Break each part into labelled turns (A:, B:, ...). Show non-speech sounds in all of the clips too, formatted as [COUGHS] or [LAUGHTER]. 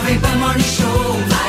A: Jovem Pan Morning Show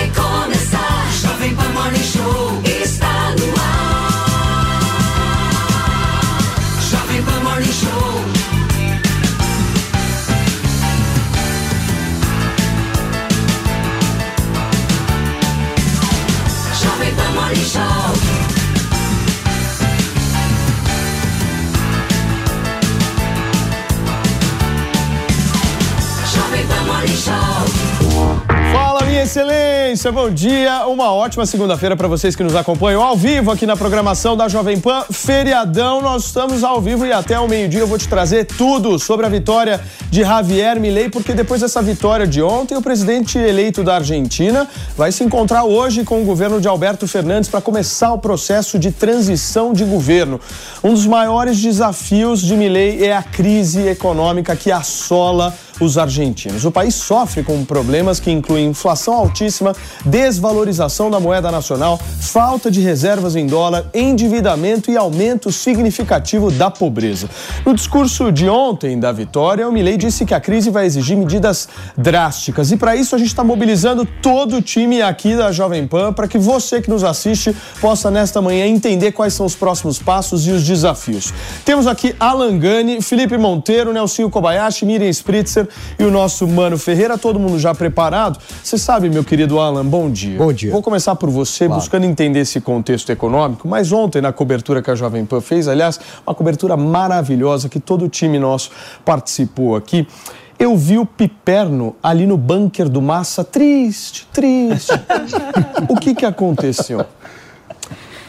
B: excelência, bom dia. Uma ótima segunda-feira para vocês que nos acompanham ao vivo aqui na programação da Jovem Pan. Feriadão, nós estamos ao vivo e até o meio-dia eu vou te trazer tudo sobre a vitória de Javier Milei, porque depois dessa vitória de ontem, o presidente eleito da Argentina vai se encontrar hoje com o governo de Alberto Fernandes para começar o processo de transição de governo. Um dos maiores desafios de Milei é a crise econômica que assola os argentinos. O país sofre com problemas que incluem inflação altíssima, desvalorização da moeda nacional, falta de reservas em dólar, endividamento e aumento significativo da pobreza. No discurso de ontem da vitória, o Milei disse que a crise vai exigir medidas drásticas e para isso a gente está mobilizando todo o time aqui da Jovem Pan para que você que nos assiste possa nesta manhã entender quais são os próximos passos e os desafios. Temos aqui Alan Gani, Felipe Monteiro, Nelsinho Kobayashi, Miriam Spritzer e o nosso Mano Ferreira, todo mundo já preparado. Você sabe, meu querido Alan, bom dia.
C: Bom dia.
B: Vou começar por você,
C: Claro.
B: buscando entender esse contexto econômico, mas ontem na cobertura que a Jovem Pan fez, aliás, uma cobertura maravilhosa que todo o time nosso participou aqui. Eu vi o Piperno ali no bunker do Massa, triste, triste. o que que aconteceu?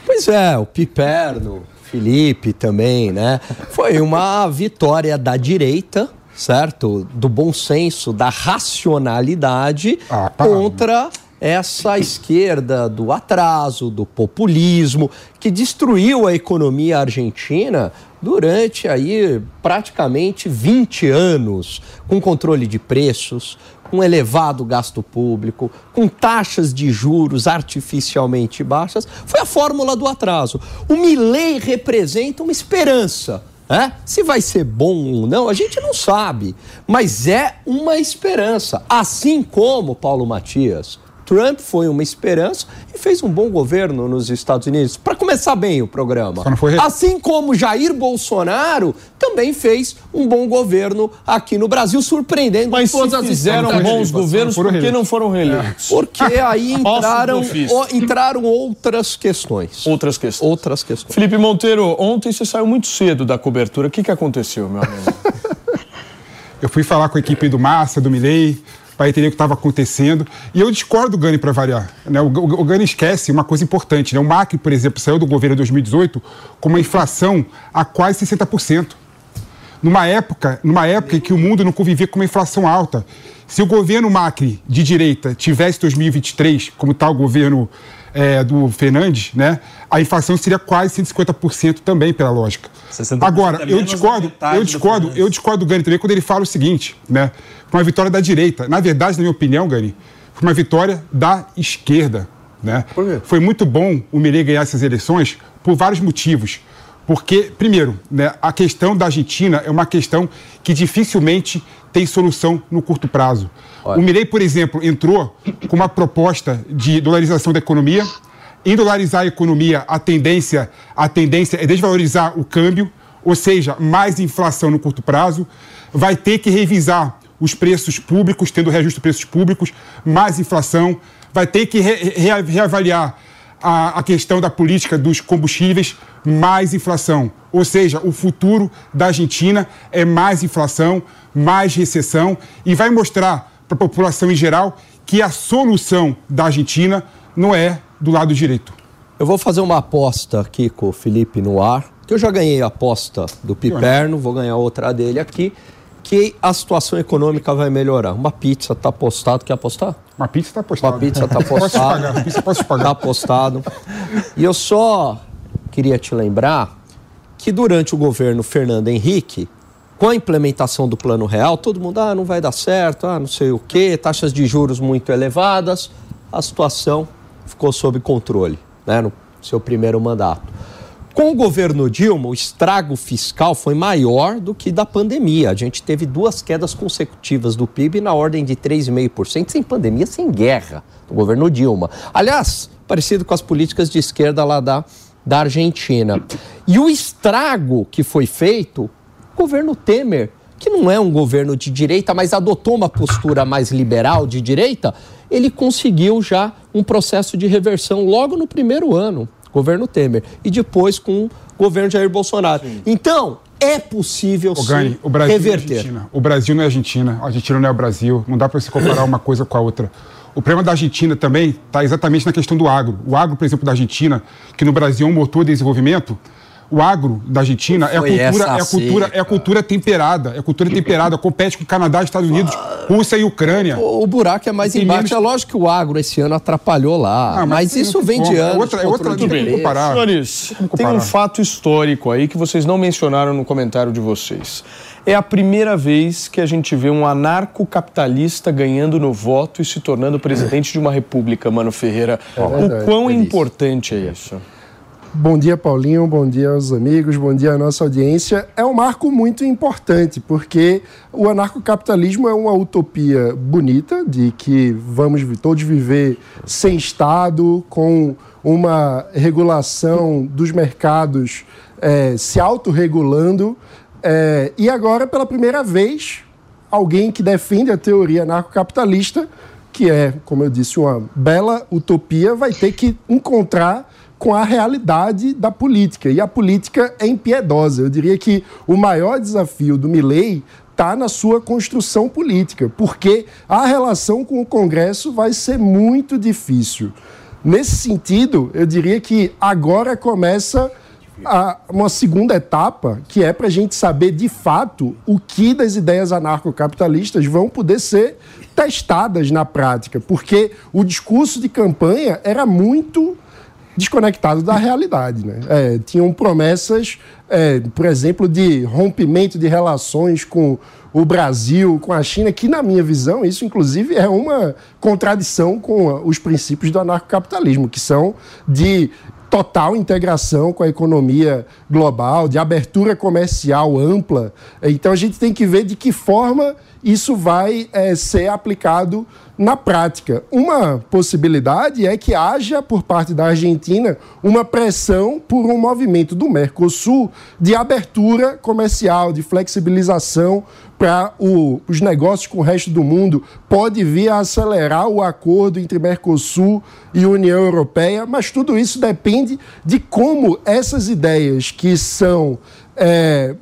C: Pois é, o Piperno, Felipe também, né? Foi uma vitória da direita, certo? Do bom senso, da racionalidade
D: Ah, tá.
C: contra essa esquerda do atraso, do populismo, que destruiu a economia argentina durante aí praticamente 20 anos, com controle de preços, com elevado gasto público, com taxas de juros artificialmente baixas, foi a fórmula do atraso. O Milley representa uma esperança. Né? Se vai ser bom ou não, a gente não sabe, mas é uma esperança. Assim como, Paulo Matias, Trump foi uma esperança e fez um bom governo nos Estados Unidos. Para começar bem o programa.
D: Só não foi re-
C: Assim como Jair Bolsonaro também fez um bom governo aqui no Brasil, surpreendendo
B: Mas se
C: todas as
B: fizeram bons governos, por que não foram reeleitos?
C: Porque aí entraram, o- entraram outras questões.
B: Outras questões.
C: Outras questões.
B: Felipe Monteiro, ontem você saiu muito cedo da cobertura. O que, que aconteceu, meu amigo? [LAUGHS]
D: Eu fui falar com a equipe do Massa, do Milei, para entender o que estava acontecendo. E eu discordo do Gani para variar. Né? O, o, o Gani esquece uma coisa importante. Né? O Macri, por exemplo, saiu do governo em 2018 com uma inflação a quase 60%. Numa época, numa época em que o mundo não convivia com uma inflação alta. Se o governo Macri de direita tivesse 2023, como está o governo é, do Fernandes, né, a inflação seria quase 150% também, pela lógica.
E: 60%
D: Agora,
E: é
D: eu discordo, eu
E: do
D: discordo, eu discordo do Gani também quando ele fala o seguinte, né? Foi uma vitória da direita. Na verdade, na minha opinião, Gani, foi uma vitória da esquerda, né?
B: Por quê?
D: Foi muito bom o Milei ganhar essas eleições por vários motivos. Porque, primeiro, né, a questão da Argentina é uma questão que dificilmente tem solução no curto prazo. O Milei, por exemplo, entrou com uma proposta de dolarização da economia. Em dolarizar a economia, a tendência, a tendência é desvalorizar o câmbio, ou seja, mais inflação no curto prazo. Vai ter que revisar os preços públicos, tendo reajuste de preços públicos, mais inflação. Vai ter que re- re- reavaliar a, a questão da política dos combustíveis, mais inflação. Ou seja, o futuro da Argentina é mais inflação, mais recessão e vai mostrar para a população em geral que a solução da Argentina não é do lado direito.
C: Eu vou fazer uma aposta aqui com o Felipe no ar, que eu já ganhei a aposta do Piperno, vou ganhar outra dele aqui, que a situação econômica vai melhorar. Uma pizza tá apostado, quer apostar?
D: Uma pizza está postada. [LAUGHS]
C: Uma pizza tá
D: Posso te
C: postada.
D: pagar, pizza posso
C: Tá
D: pagar.
C: apostado. E eu só queria te lembrar que durante o governo Fernando Henrique, com a implementação do Plano Real, todo mundo, ah, não vai dar certo, ah, não sei o quê, taxas de juros muito elevadas, a situação ficou sob controle, né, no seu primeiro mandato. Com o governo Dilma, o estrago fiscal foi maior do que da pandemia. A gente teve duas quedas consecutivas do PIB na ordem de 3,5%, sem pandemia, sem guerra, do governo Dilma. Aliás, parecido com as políticas de esquerda lá da, da Argentina. E o estrago que foi feito, governo Temer, que não é um governo de direita, mas adotou uma postura mais liberal de direita, ele conseguiu já um processo de reversão logo no primeiro ano governo Temer, e depois com o governo Jair Bolsonaro. Sim. Então, é possível
D: o Gani,
C: sim
D: o Brasil
C: reverter.
D: É. O Brasil não é Argentina, a Argentina não é o Brasil, não dá para se comparar uma coisa com a outra. O problema da Argentina também está exatamente na questão do agro. O agro, por exemplo, da Argentina, que no Brasil é um motor de desenvolvimento, o agro da Argentina é a cultura, é a cultura, é a cultura temperada, é a cultura temperada, compete com Canadá, Estados Unidos, Rússia e Ucrânia.
C: O, o buraco é mais embaixo. Menos... É lógico que o agro esse ano atrapalhou lá, ah, mas, mas isso vem de anos. É
B: outra, é outra não tem comparar. Senhores, tem um fato histórico aí que vocês não mencionaram no comentário de vocês. É a primeira vez que a gente vê um anarcocapitalista ganhando no voto e se tornando presidente de uma república, Mano Ferreira. É o quão é importante é isso?
E: Bom dia, Paulinho. Bom dia aos amigos. Bom dia à nossa audiência. É um marco muito importante, porque o anarcocapitalismo é uma utopia bonita de que vamos todos viver sem Estado, com uma regulação dos mercados é, se autorregulando. É, e agora, pela primeira vez, alguém que defende a teoria anarcocapitalista, que é, como eu disse, uma bela utopia, vai ter que encontrar com a realidade da política. E a política é impiedosa. Eu diria que o maior desafio do Milley está na sua construção política, porque a relação com o Congresso vai ser muito difícil. Nesse sentido, eu diria que agora começa uma segunda etapa, que é para a gente saber de fato o que das ideias anarcocapitalistas vão poder ser testadas na prática, porque o discurso de campanha era muito desconectado da realidade. Né? É, tinham promessas, é, por exemplo, de rompimento de relações com o Brasil, com a China, que, na minha visão, isso, inclusive, é uma contradição com os princípios do anarcocapitalismo, que são de total integração com a economia global, de abertura comercial ampla. Então, a gente tem que ver de que forma isso vai é, ser aplicado na prática. Uma possibilidade é que haja, por parte da Argentina, uma pressão por um movimento do Mercosul de abertura comercial, de flexibilização para os negócios com o resto do mundo. Pode vir a acelerar o acordo entre Mercosul e União Europeia, mas tudo isso depende de como essas ideias que são. É,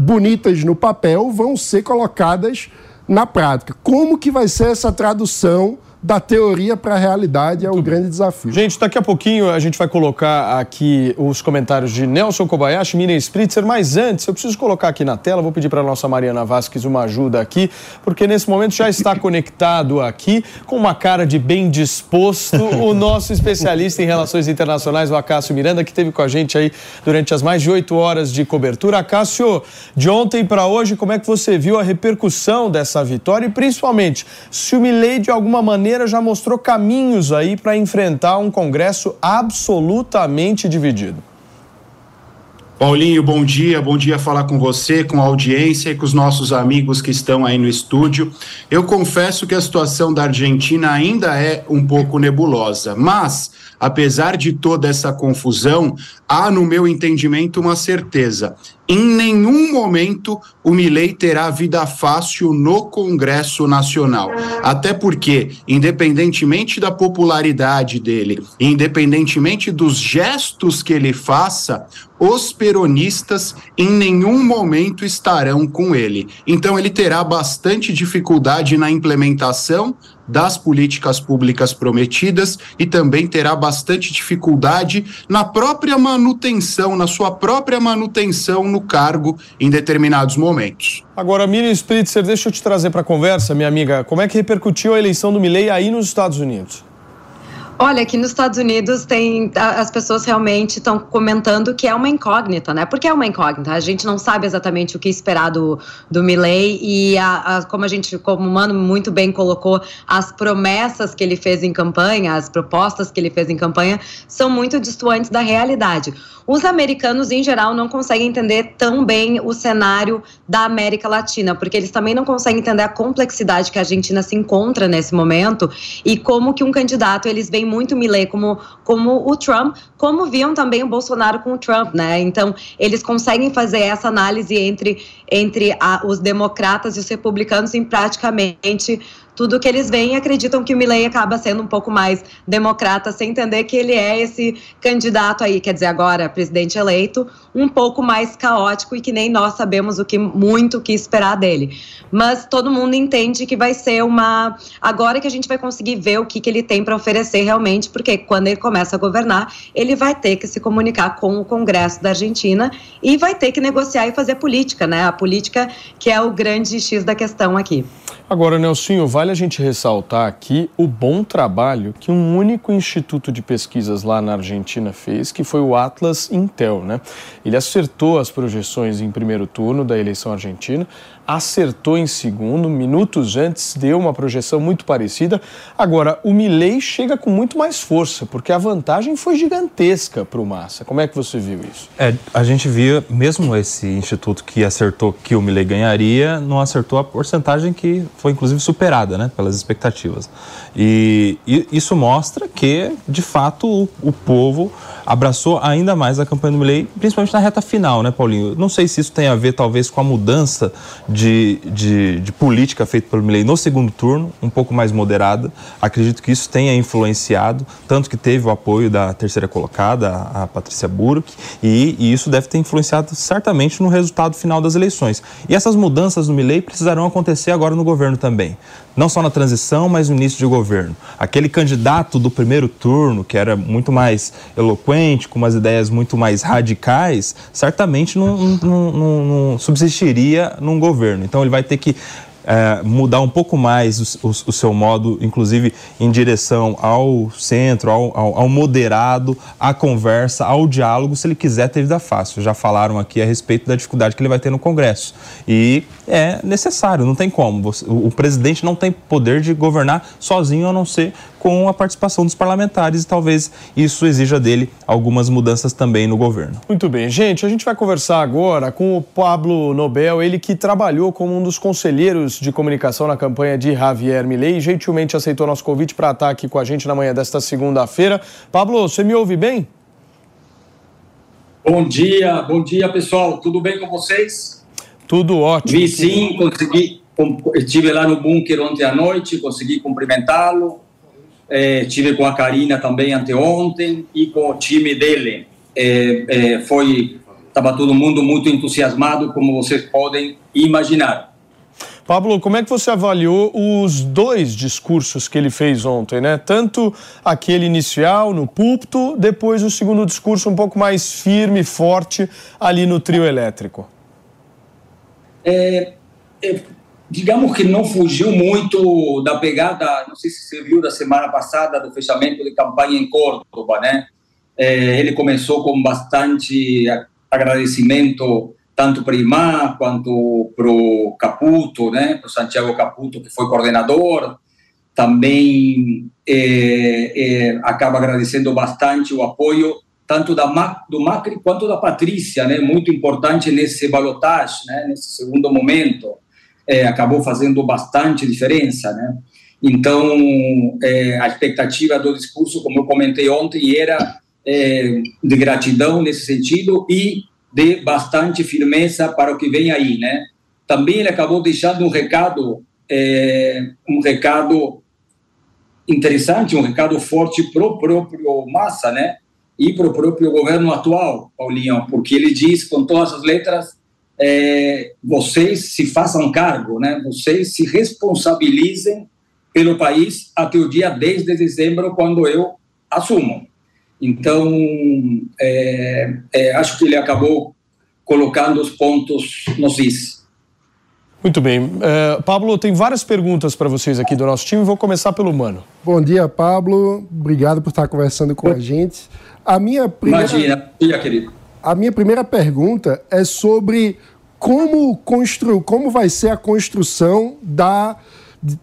E: bonitas no papel vão ser colocadas na prática. Como que vai ser essa tradução da teoria para a realidade é o grande desafio.
B: Gente, daqui a pouquinho a gente vai colocar aqui os comentários de Nelson Kobayashi, Miriam Spritzer, mas antes eu preciso colocar aqui na tela, vou pedir para a nossa Mariana Vasquez uma ajuda aqui, porque nesse momento já está conectado aqui, com uma cara de bem disposto, [LAUGHS] o nosso especialista em relações internacionais, o Acácio Miranda, que esteve com a gente aí durante as mais de oito horas de cobertura. Acácio, de ontem para hoje, como é que você viu a repercussão dessa vitória e principalmente se o Milei de alguma maneira maneira já mostrou caminhos aí para enfrentar um Congresso absolutamente dividido.
F: Paulinho, bom dia, bom dia falar com você, com a audiência e com os nossos amigos que estão aí no estúdio. Eu confesso que a situação da Argentina ainda é um pouco nebulosa, mas apesar de toda essa confusão, há, no meu entendimento, uma certeza. Em nenhum momento o Milei terá vida fácil no Congresso Nacional. Até porque, independentemente da popularidade dele, independentemente dos gestos que ele faça, os peronistas em nenhum momento estarão com ele. Então ele terá bastante dificuldade na implementação das políticas públicas prometidas e também terá bastante dificuldade na própria manutenção, na sua própria manutenção no cargo em determinados momentos.
B: Agora, Miriam Spritzer, deixa eu te trazer para a conversa, minha amiga. Como é que repercutiu a eleição do Milley aí nos Estados Unidos?
G: Olha, aqui nos Estados Unidos tem as pessoas realmente estão comentando que é uma incógnita, né? Porque é uma incógnita. A gente não sabe exatamente o que esperar do, do Milley e a, a, como a gente, como o Mano muito bem colocou, as promessas que ele fez em campanha, as propostas que ele fez em campanha são muito distantes da realidade. Os americanos, em geral, não conseguem entender tão bem o cenário da América Latina, porque eles também não conseguem entender a complexidade que a Argentina se encontra nesse momento e como que um candidato eles veem muito Milley como, como o Trump, como viam também o Bolsonaro com o Trump, né? Então, eles conseguem fazer essa análise entre, entre a, os democratas e os republicanos em praticamente tudo que eles veem acreditam que o Milley acaba sendo um pouco mais democrata, sem entender que ele é esse candidato aí, quer dizer, agora presidente eleito, um pouco mais caótico e que nem nós sabemos o que muito que esperar dele. Mas todo mundo entende que vai ser uma agora que a gente vai conseguir ver o que, que ele tem para oferecer realmente, porque quando ele começa a governar, ele vai ter que se comunicar com o Congresso da Argentina e vai ter que negociar e fazer política, né? A política que é o grande X da questão aqui.
B: Agora, Nelsinho, vale a gente ressaltar aqui o bom trabalho que um único instituto de pesquisas lá na Argentina fez, que foi o Atlas Intel, né? Ele acertou as projeções em primeiro turno da eleição argentina, acertou em segundo, minutos antes deu uma projeção muito parecida. Agora, o Milley chega com muito mais força, porque a vantagem foi gigantesca para o Massa. Como é que você viu isso?
H: É, a gente via, mesmo esse instituto que acertou que o Milley ganharia, não acertou a porcentagem que foi inclusive superada né, pelas expectativas. E, e isso mostra que, de fato, o, o povo abraçou ainda mais a campanha do Milley, principalmente na reta final, né, Paulinho? Não sei se isso tem a ver, talvez, com a mudança de, de, de política feita pelo Milley no segundo turno, um pouco mais moderada. Acredito que isso tenha influenciado, tanto que teve o apoio da terceira colocada, a, Patrícia Burke, e, e, isso deve ter influenciado certamente no resultado final das eleições. E essas mudanças no Milley precisarão acontecer agora no governo também não só na transição, mas no início de governo. Aquele candidato do primeiro turno, que era muito mais eloquente, com umas ideias muito mais radicais, certamente não, não, não, não subsistiria num governo. Então ele vai ter que é, mudar um pouco mais o, o, o, seu modo, inclusive em direção ao centro, ao, ao, ao, moderado, à conversa, ao diálogo, se ele quiser ter vida fácil. Já falaram aqui a respeito da dificuldade que ele vai ter no Congresso. E é necessário, não tem como. Você, o, o presidente não tem poder de governar sozinho, a não ser com a participação dos parlamentares e talvez isso exija dele algumas mudanças também no governo.
B: Muito bem, gente, a gente vai conversar agora com o Pablo Nobel, ele que trabalhou como um dos conselheiros de comunicação na campanha de Javier Milei e gentilmente aceitou nosso convite para estar aqui com a gente na manhã desta segunda-feira. Pablo, você me ouve bem?
I: Bom dia, bom dia pessoal, tudo bem com vocês?
B: Tudo ótimo.
I: Vi sim, consegui, estive lá no bunker ontem à noite, consegui cumprimentá-lo, é, tive com a Karina também anteontem e com o time dele. É, é, foi estava todo mundo muito entusiasmado, como vocês podem imaginar.
B: Pablo, como é que você avaliou os dois discursos que ele fez ontem, né? Tanto aquele inicial no púlpito, depois o segundo discurso um pouco mais firme, forte ali no trio elétrico.
I: É, é digamos que não fugiu muito da pegada, não sei se você viu da semana passada, do fechamento de campanha em Córdoba, né? É, ele começou com bastante agradecimento tanto para o IMA quanto para o Caputo, né? Para o Santiago Caputo, que foi coordenador. Também é, é, acaba agradecendo bastante o apoio tanto da, do Macri quanto da Patrícia, né? Muito importante nesse balotagem, né? Nesse segundo momento é, acabou fazendo bastante diferença, né? Então, é, a expectativa do discurso, como eu comentei ontem, era é, de gratidão nesse sentido e de bastante firmeza para o que vem aí, né? Também ele acabou deixando um recado, é, um recado interessante, um recado forte para o próprio Massa, né? E para o próprio governo atual, Paulinho, porque ele diz com todas as letras é, vocês se façam cargo, né? vocês se responsabilizem pelo país até o dia 10 de dezembro, quando eu assumo. Então, é, é, acho que ele acabou colocando os pontos nos is.
B: Muito bem. Uh, Pablo, tem várias perguntas para vocês aqui do nosso time. Vou começar pelo Mano.
E: Bom dia, Pablo. Obrigado por estar conversando com a gente. A minha primeira...
I: Imagina, querido.
E: A minha primeira pergunta é sobre como, constru... como vai ser a construção da...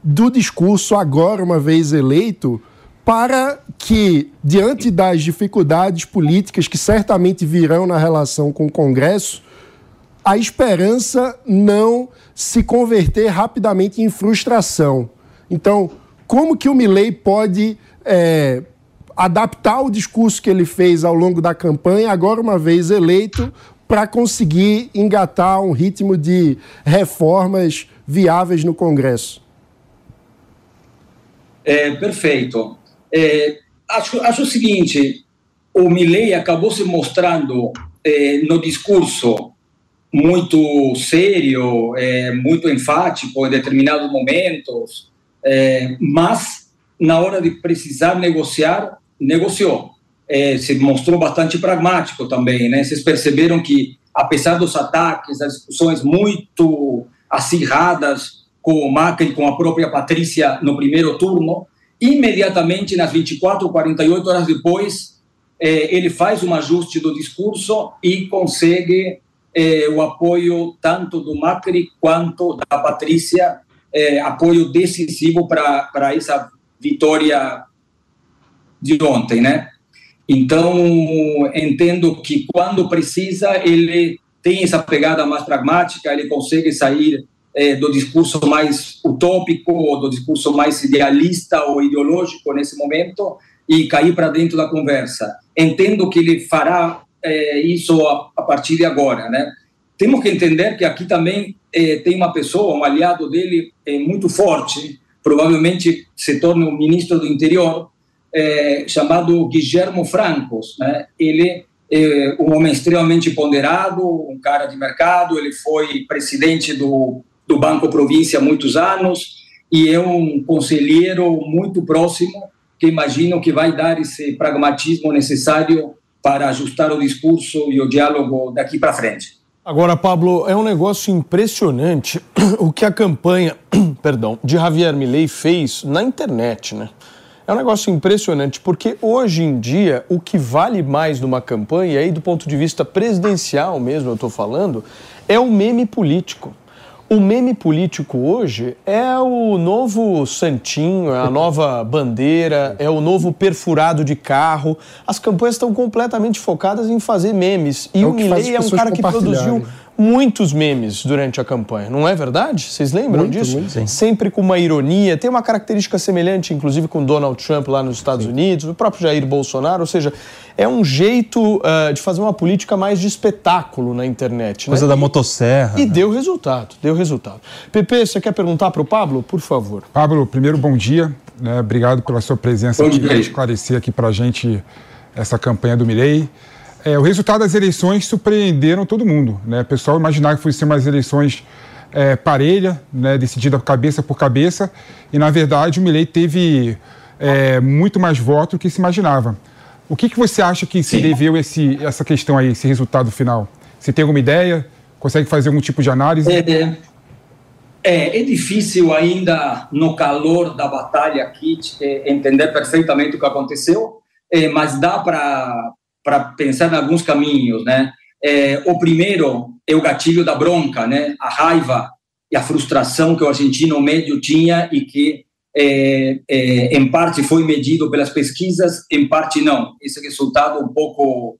E: do discurso agora, uma vez eleito, para que, diante das dificuldades políticas que certamente virão na relação com o Congresso, a esperança não se converter rapidamente em frustração. Então, como que o Milley pode é, adaptar o discurso que ele fez ao longo da campanha, agora uma vez eleito, para conseguir engatar um ritmo de reformas viáveis no Congresso?
I: É, perfeito. É, acho, acho o seguinte, o Milley acabou se mostrando é, no discurso muito sério, é, muito enfático em determinados momentos, é, mas na hora de precisar negociar, negociou. É, se mostrou bastante pragmático também, né? Vocês perceberam que, apesar dos ataques, das discussões muito acirradas com o Macri, com a própria Patrícia no primeiro turno, imediatamente nas 24, 48 horas depois, é, ele faz um ajuste do discurso e consegue é, o apoio tanto do Macri quanto da Patrícia, é, apoio decisivo para essa vitória de ontem, né? Então, entendo que quando precisa, ele tem essa pegada mais pragmática, ele consegue sair é, do discurso mais utópico, ou do discurso mais idealista ou ideológico nesse momento e cair para dentro da conversa. Entendo que ele fará é, isso a, a, partir de agora, né? Temos que entender que aqui também é, tem uma pessoa, um aliado dele é, muito forte, provavelmente se torne o ministro do interior, é, chamado Guillermo Francos, né? Ele é um homem extremamente ponderado, um cara de mercado, ele foi presidente do, do Banco Província há muitos anos e é um conselheiro muito próximo que imagino que vai dar esse pragmatismo necessário para ajustar o discurso e o diálogo daqui para frente.
B: Agora, Pablo, é um negócio impressionante [CLEARS THROAT] o que a campanha, [CLEARS THROAT] perdão, de Javier Milei fez na internet, né? É um negócio impressionante, porque hoje em dia o que vale mais numa campanha, e aí do ponto de vista presidencial mesmo eu estou falando, é o meme político. O meme político hoje é o novo santinho, é a nova bandeira, é o novo perfurado de carro. As campanhas estão completamente focadas em fazer memes. E é o, o Milley é um cara que produziu muitos memes durante a campanha, não é verdade? Vocês lembram muito, disso? Muito, Sempre com uma ironia, tem uma característica semelhante, inclusive, com Donald Trump lá nos Estados sim. Unidos, o próprio Jair Bolsonaro, ou seja, é um jeito uh, de fazer uma política mais de espetáculo na internet.
H: Né? Coisa
B: né?
H: da motosserra.
B: E né? deu resultado, deu resultado. Pepe, você quer perguntar para o Pablo? Por favor.
D: Pablo, primeiro, bom dia. Né? Obrigado pela sua presença aqui, para esclarecer aqui para a gente essa campanha do Mirei. É, o resultado das eleições surpreenderam todo mundo. Né? O pessoal imaginava que fossem umas eleições é, parelha, né, decidida cabeça por cabeça, e na verdade o Milley teve é, muito mais votos do que se imaginava. O que, que você acha que se deveu esse, essa questão aí, esse resultado final? Você tem alguma ideia? Consegue fazer algum tipo de análise?
I: É, é, é, é difícil ainda, no calor da batalha aqui, é, entender perfeitamente o que aconteceu, é, mas dá para para pensar em alguns caminhos, né? É, o primeiro é o gatilho da bronca, né? A raiva e a frustração que o argentino médio tinha e que é, é, em parte foi medido pelas pesquisas, em parte não. Esse resultado um pouco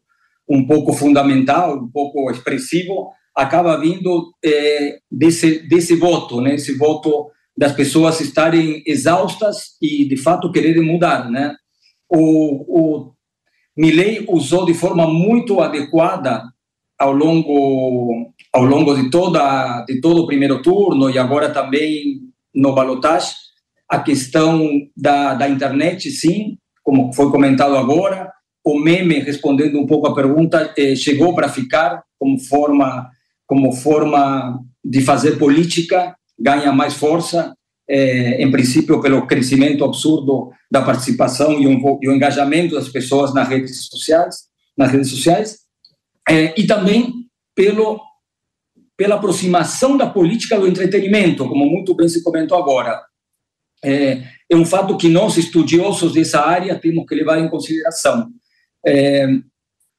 I: um pouco fundamental, um pouco expressivo, acaba vindo é, desse desse voto, né? Esse voto das pessoas estarem exaustas e de fato quererem mudar, né? O, o Milley usou de forma muito adequada ao longo ao longo de toda de todo o primeiro turno e agora também no balotage a questão da, da internet sim como foi comentado agora. O meme respondendo um pouco a pergunta eh, chegou para ficar como forma como forma de fazer política ganha mais força é, em princípio, pelo crescimento absurdo da participação e, um, e o engajamento das pessoas nas redes sociais, nas redes sociais, é, e também pelo pela aproximação da política do entretenimento, como muito bem se comentou agora. É, é um fato que nós, estudiosos dessa área, temos que levar em consideração. É,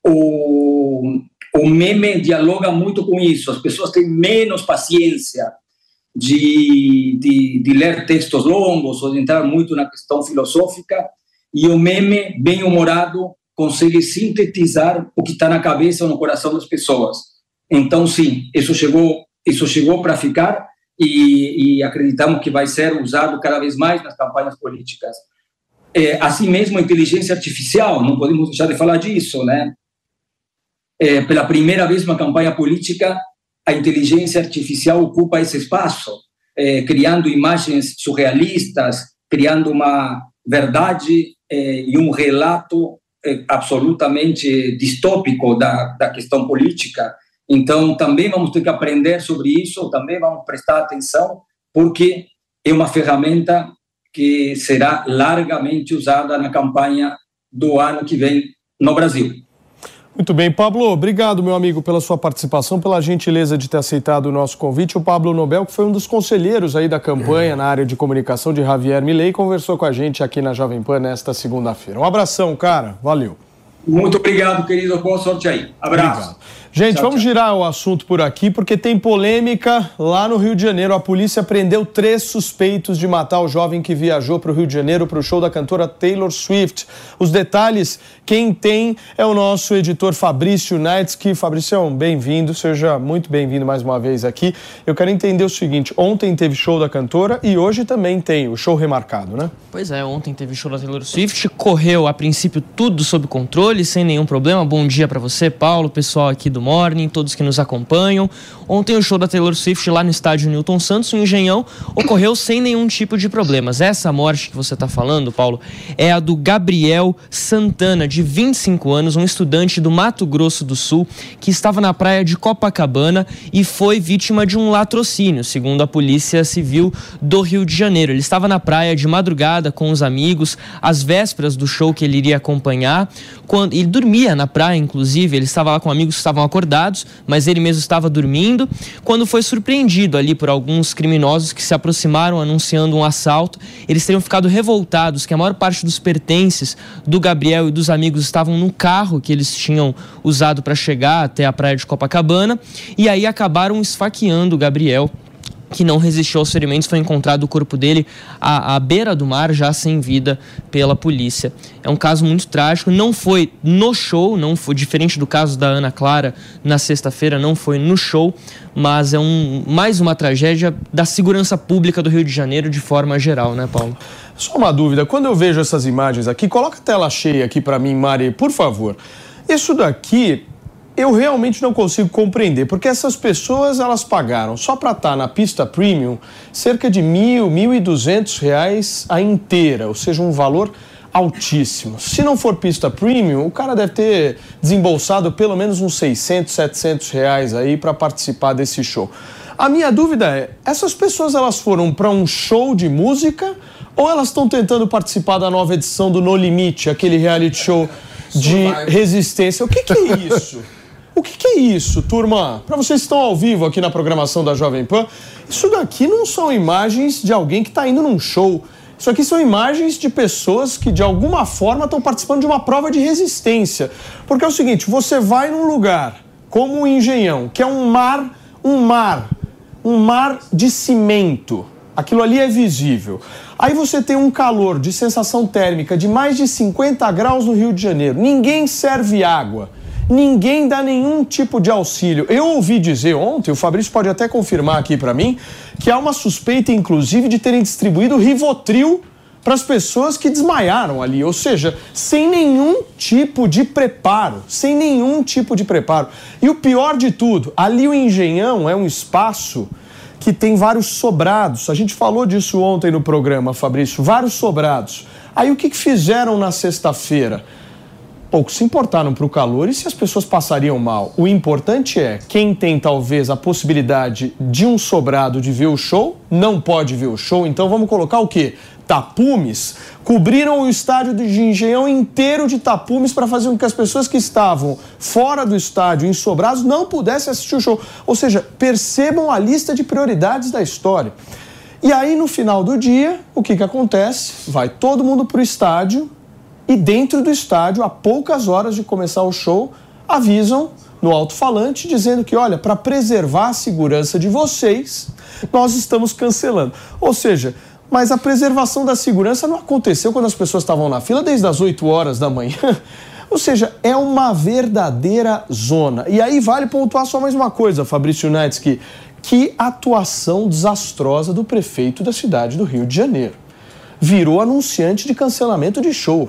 I: o, o meme dialoga muito com isso, as pessoas têm menos paciência de, de, de ler textos longos ou de entrar muito na questão filosófica, e o meme, bem humorado, consegue sintetizar o que está na cabeça ou no coração das pessoas. Então, sim, isso chegou, isso chegou para ficar e, e, acreditamos que vai ser usado cada vez mais nas campanhas políticas. É, assim mesmo, a inteligência artificial, não podemos deixar de falar disso, né? É, pela primeira vez uma campanha política, a inteligência artificial ocupa esse espaço, é, criando imagens surrealistas, criando uma verdade e um relato é, absolutamente distópico da, da questão política. Então, também vamos ter que aprender sobre isso, também vamos prestar atenção, porque é uma ferramenta que será largamente usada na campanha do ano que vem no Brasil.
B: Muito bem, Pablo, obrigado, meu amigo, pela sua participação, pela gentileza de ter aceitado o nosso convite. O Pablo Nobel, que foi um dos conselheiros aí da campanha na área de comunicação de Javier Milei, conversou com a gente aqui na Jovem Pan nesta segunda-feira. Um abração, cara. Valeu.
I: Muito obrigado, querido. Boa sorte aí. Abraço. Obrigado.
B: Gente, tchau, vamos tchau. girar o assunto por aqui, porque tem polêmica lá no Rio de Janeiro. A polícia prendeu três suspeitos de matar o jovem que viajou para o Rio de Janeiro para o show da cantora Taylor Swift. Os detalhes, quem tem é o nosso editor Fabrício que, Fabrício, bem-vindo, seja muito bem-vindo mais uma vez aqui. Eu quero entender o seguinte: ontem teve show da cantora e hoje também tem o show remarcado, né?
J: Pois é, ontem teve show da Taylor Swift, correu a princípio tudo sob controle, sem nenhum problema. Bom dia para você, Paulo, pessoal aqui do Morning, todos que nos acompanham. Ontem o show da Taylor Swift lá no estádio Newton Santos, no Engenhão, ocorreu sem nenhum tipo de problemas. Essa morte que você está falando, Paulo, é a do Gabriel Santana, de 25 anos, um estudante do Mato Grosso do Sul, que estava na praia de Copacabana e foi vítima de um latrocínio, segundo a Polícia Civil do Rio de Janeiro. Ele estava na praia de madrugada com os amigos, às vésperas do show que ele iria acompanhar. Quando ele dormia na praia, inclusive, ele estava lá com amigos que estavam acordados, mas ele mesmo estava dormindo, quando foi surpreendido ali por alguns criminosos que se aproximaram anunciando um assalto. Eles teriam ficado revoltados que a maior parte dos pertences do Gabriel e dos amigos estavam no carro que eles tinham usado para chegar até a praia de Copacabana, e aí acabaram esfaqueando o Gabriel que não resistiu aos ferimentos, foi encontrado o corpo dele à, à, beira do mar, já sem vida, pela polícia. É um caso muito trágico, não foi no show, não foi diferente do caso da Ana Clara na sexta-feira, não foi no show, mas é um, mais uma tragédia da segurança pública do Rio de Janeiro de forma geral, né, Paulo?
B: Só uma dúvida, quando eu vejo essas imagens aqui, coloca a tela cheia aqui para mim, Mari, por favor. Isso daqui eu realmente não consigo compreender, porque essas pessoas elas pagaram só para estar tá na pista premium cerca de mil, mil e duzentos reais a inteira, ou seja, um valor altíssimo. Se não for pista premium, o cara deve ter desembolsado pelo menos uns 600, 700 reais aí para participar desse show. A minha dúvida é, essas pessoas elas foram para um show de música ou elas estão tentando participar da nova edição do No Limite, aquele reality show de resistência? O que, que é isso? O que, que é isso, turma? Para vocês que estão ao vivo aqui na programação da Jovem Pan, isso daqui não são imagens de alguém que está indo num show. Isso aqui são imagens de pessoas que de alguma forma estão participando de uma prova de resistência. Porque é o seguinte, você vai num lugar como o Engenhão, que é um mar, um mar, um mar de cimento. Aquilo ali é visível. Aí você tem um calor de sensação térmica de mais de 50 graus no Rio de Janeiro. Ninguém serve água ninguém dá nenhum tipo de auxílio. Eu ouvi dizer ontem, o Fabrício pode até confirmar aqui para mim, que há uma suspeita, inclusive, de terem distribuído Rivotril para as pessoas que desmaiaram ali, ou seja, sem nenhum tipo de preparo, sem nenhum tipo de preparo. E o pior de tudo, ali o Engenhão é um espaço que tem vários sobrados. A gente falou disso ontem no programa, Fabrício, vários sobrados. Aí o que, que fizeram na sexta-feira? Pouco se importaram para o calor e se as pessoas passariam mal. O importante é quem tem talvez a possibilidade de um sobrado de ver o show, não pode ver o show, então vamos colocar o quê? tapumes, cobriram o estádio de Engenhão inteiro de tapumes para fazer com que as pessoas que estavam fora do estádio, ensobrados, não pudessem assistir o show. Ou seja, percebam a lista de prioridades da história. E aí, no final do dia, o que, que acontece? Vai todo mundo para o estádio e dentro do estádio, a poucas horas de começar o show, avisam no alto-falante dizendo que, olha, para preservar a segurança de vocês, nós estamos cancelando. Ou seja, mas a preservação da segurança não aconteceu quando as pessoas estavam na fila desde as 8 horas da manhã. [LAUGHS] Ou seja, é uma verdadeira zona. E aí vale pontuar só mais uma coisa, Fabrício Netsky. Que atuação desastrosa do prefeito da cidade do Rio de Janeiro. Virou anunciante de cancelamento de show.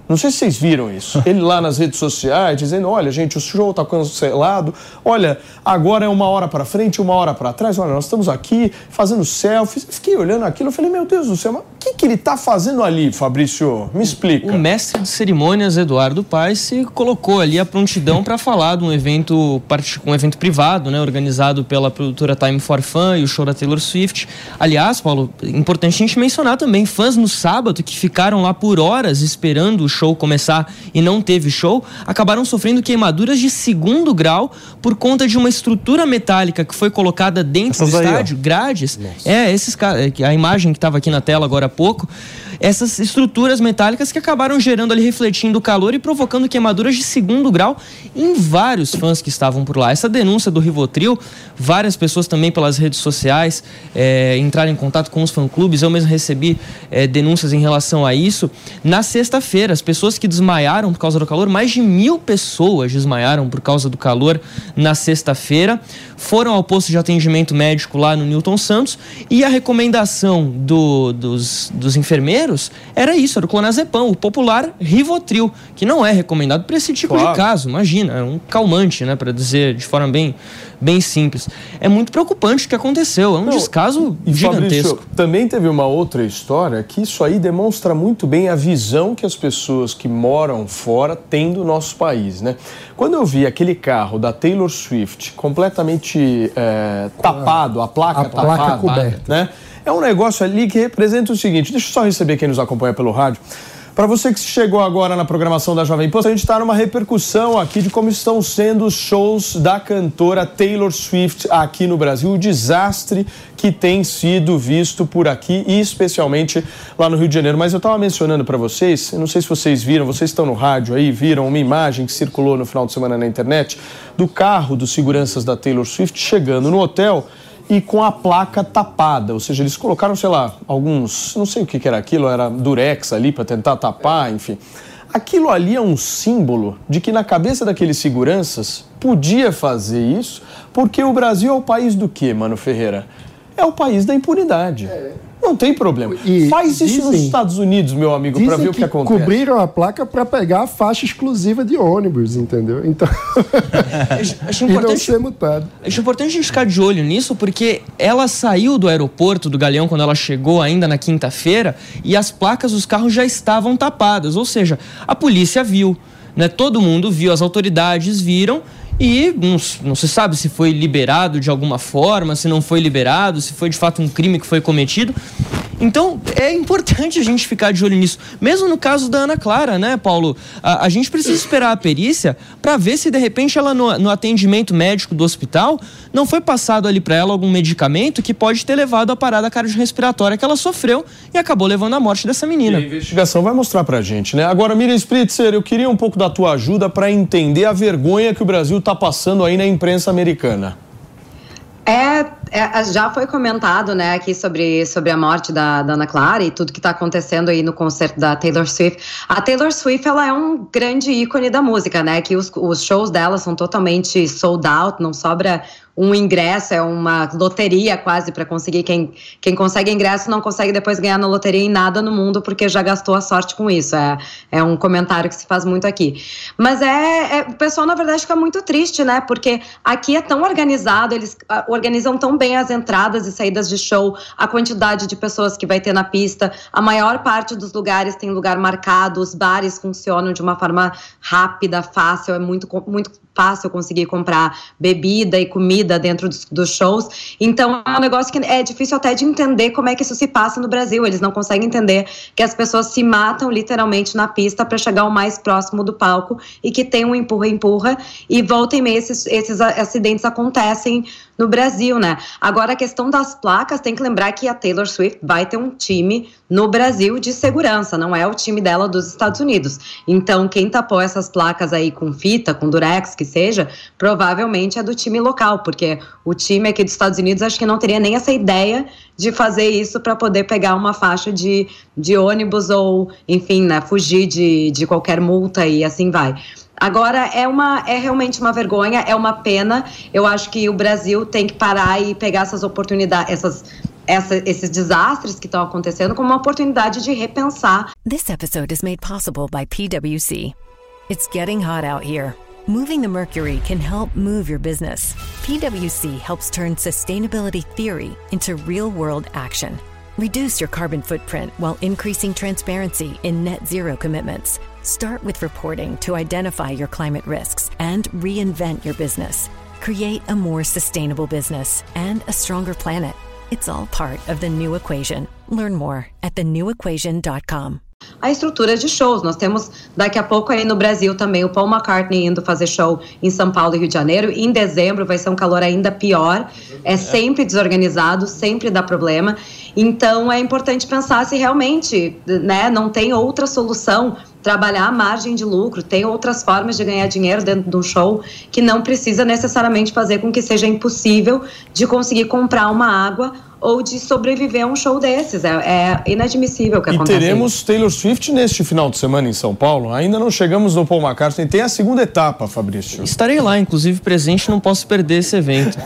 B: Não sei se vocês viram isso. [LAUGHS] Ele lá nas redes sociais dizendo: olha, gente, o show está cancelado. Olha, agora é uma hora para frente, uma hora para trás. Olha, nós estamos aqui fazendo selfies. Fiquei olhando aquilo e falei: meu Deus do céu, mas o que, que ele está fazendo ali, Fabrício? Me explica.
J: O mestre de cerimônias, Eduardo Paes, se colocou ali a prontidão para falar de um evento, um evento privado, né, organizado pela produtora Time for Fun e o show da Taylor Swift. Aliás, Paulo, importante a gente mencionar também fãs no sábado que ficaram lá por horas esperando o show começar e não teve show, acabaram sofrendo queimaduras de segundo grau por conta de uma estrutura metálica que foi colocada dentro
B: Essas
J: do
B: aí, ó.
J: estádio, grades. É, esses a imagem que estava aqui na tela agora há pouco, essas estruturas metálicas que acabaram gerando ali, refletindo o calor e provocando queimaduras de segundo grau em vários fãs que estavam por lá. Essa denúncia do Rivotril, várias pessoas também pelas redes sociais é, entraram em contato com os fã-clubes, eu mesmo recebi é, denúncias em relação a isso. Na sexta-feira, as pessoas que desmaiaram por causa do calor, mais de mil pessoas desmaiaram por causa do calor na sexta-feira, foram ao posto de atendimento médico lá no Newton Santos e a recomendação do- dos, dos enfermeiros era isso, era o clonazepam, o popular Rivotril, que não é recomendado para esse tipo
B: Claro.
J: de caso, imagina, é um calmante, né, para dizer de forma bem, bem simples. É muito preocupante o que aconteceu, é um
B: Não,
J: descaso
B: E
J: gigantesco.
B: Fabrício, também teve uma outra história que isso aí demonstra muito bem a visão que as pessoas que moram fora têm do nosso país, né? Quando eu vi aquele carro da Taylor Swift completamente é, tapado, a placa
E: A placa
B: tapada,
E: coberta.
B: né? É um negócio ali que representa o seguinte, deixa eu só receber quem nos acompanha pelo rádio. Para você que chegou agora na programação da Jovem Pan, a gente está numa repercussão aqui de como estão sendo os shows da cantora Taylor Swift aqui no Brasil, o desastre que tem sido visto por aqui e especialmente lá no Rio de Janeiro. Mas eu estava mencionando para vocês, não sei se vocês viram, vocês estão no rádio aí, viram uma imagem que circulou no final de semana na internet do carro dos seguranças da Taylor Swift chegando no hotel e com a placa tapada, ou seja, eles colocaram, sei lá, alguns, não sei o que, era aquilo, era durex ali para tentar tapar, enfim. Aquilo ali é um símbolo de que na cabeça daqueles seguranças podia fazer isso, porque o Brasil é o país do quê, Mano Ferreira? É o país da impunidade. Não tem problema.
E: E
B: Faz isso nos
E: dizem-
B: Estados Unidos, meu amigo, para ver o que acontece.
E: cobriram a placa para pegar a faixa exclusiva de ônibus, entendeu? Então, [LAUGHS]
J: Acho, acho [LAUGHS]
E: e não
J: importante
E: ser multado.
J: Acho importante a gente ficar de olho nisso, porque ela saiu do aeroporto do Galeão quando ela chegou ainda na quinta-feira e as placas dos carros já estavam tapadas. Ou seja, a polícia viu, né? Todo mundo viu, as autoridades viram e não, não se sabe se foi liberado de alguma forma, se não foi liberado, se foi de fato um crime que foi cometido. Então, é importante a gente ficar de olho nisso. Mesmo no caso da Ana Clara, né, Paulo? A, a gente precisa esperar a perícia para ver se, de repente, ela, no, no atendimento médico do hospital, não foi passado ali para ela algum medicamento que pode ter levado à parada cardiorrespiratória que ela sofreu e acabou levando à morte dessa menina.
B: A investigação vai mostrar pra gente, né? Agora, Miriam Spritzer, eu queria um pouco da tua ajuda para entender a vergonha que o Brasil tá passando aí na imprensa americana.
G: É, é, já foi comentado, né, aqui sobre, sobre a morte da, da Ana Clara e tudo que está acontecendo aí no concerto da Taylor Swift. A Taylor Swift, ela é um grande ícone da música, né, que os, os shows dela são totalmente sold out, não sobra um ingresso, é uma loteria quase para conseguir. Quem, quem consegue ingresso não consegue depois ganhar na loteria em nada no mundo porque já gastou a sorte com isso. É, é um comentário que se faz muito aqui. Mas é, é- o pessoal, na verdade, fica muito triste, né? Porque aqui é tão organizado, eles ah, organizam tão bem as entradas e saídas de show, a quantidade de pessoas que vai ter na pista. A maior parte dos lugares tem lugar marcado, os bares funcionam de uma forma rápida, fácil, é muito, muito fácil conseguir comprar bebida e comida dentro dos, dos, shows. Então é um negócio que é difícil até de entender como é que isso se passa no Brasil. Eles não conseguem entender que as pessoas se matam literalmente na pista para chegar o mais próximo do palco e que tem um empurra-empurra e volta e meia esses, esses acidentes acontecem no Brasil, né? Agora a questão das placas, tem que lembrar que a Taylor Swift vai ter um time no Brasil de segurança, não é o time dela dos Estados Unidos. Então, quem tapou essas placas aí com fita, com durex, que seja, provavelmente é do time local, porque o time aqui dos Estados Unidos acho que não teria nem essa ideia de fazer isso para poder pegar uma faixa de, de ônibus ou, enfim, né, fugir de, de qualquer multa e assim vai. Agora é uma é realmente uma vergonha, é uma pena. Eu acho que o Brasil tem que parar e pegar essas oportunidades, essas essa, esses desastres que estão acontecendo como uma oportunidade de repensar.
K: This episode is made possible by PwC. It's getting hot out here. Moving the mercury can help move your business. PwC helps turn sustainability theory into real-world action. Reduce your carbon footprint while increasing transparency in net zero commitments. Start with reporting to identify your climate risks and reinvent your business. Create a more sustainable business and a stronger planet. It's all part of the new equation. Learn more at thenewequation.com.
G: A estrutura de shows. Nós temos daqui a pouco aí no Brasil também o Paul McCartney indo fazer show em São Paulo e Rio de Janeiro. Em dezembro vai ser um calor ainda pior. É sempre desorganizado, sempre dá problema. Então é importante pensar se realmente né, não tem outra solução trabalhar a margem de lucro, tem outras formas de ganhar dinheiro dentro de um show que não precisa necessariamente fazer com que seja impossível de conseguir comprar uma água ou de sobreviver a um show desses. É, é inadmissível o que
B: e
G: acontece.
B: E teremos Taylor Swift neste final de semana em São Paulo. Ainda não chegamos no Paul McCartney. Tem a segunda etapa, Fabrício.
J: Estarei lá, inclusive presente, não posso perder esse evento.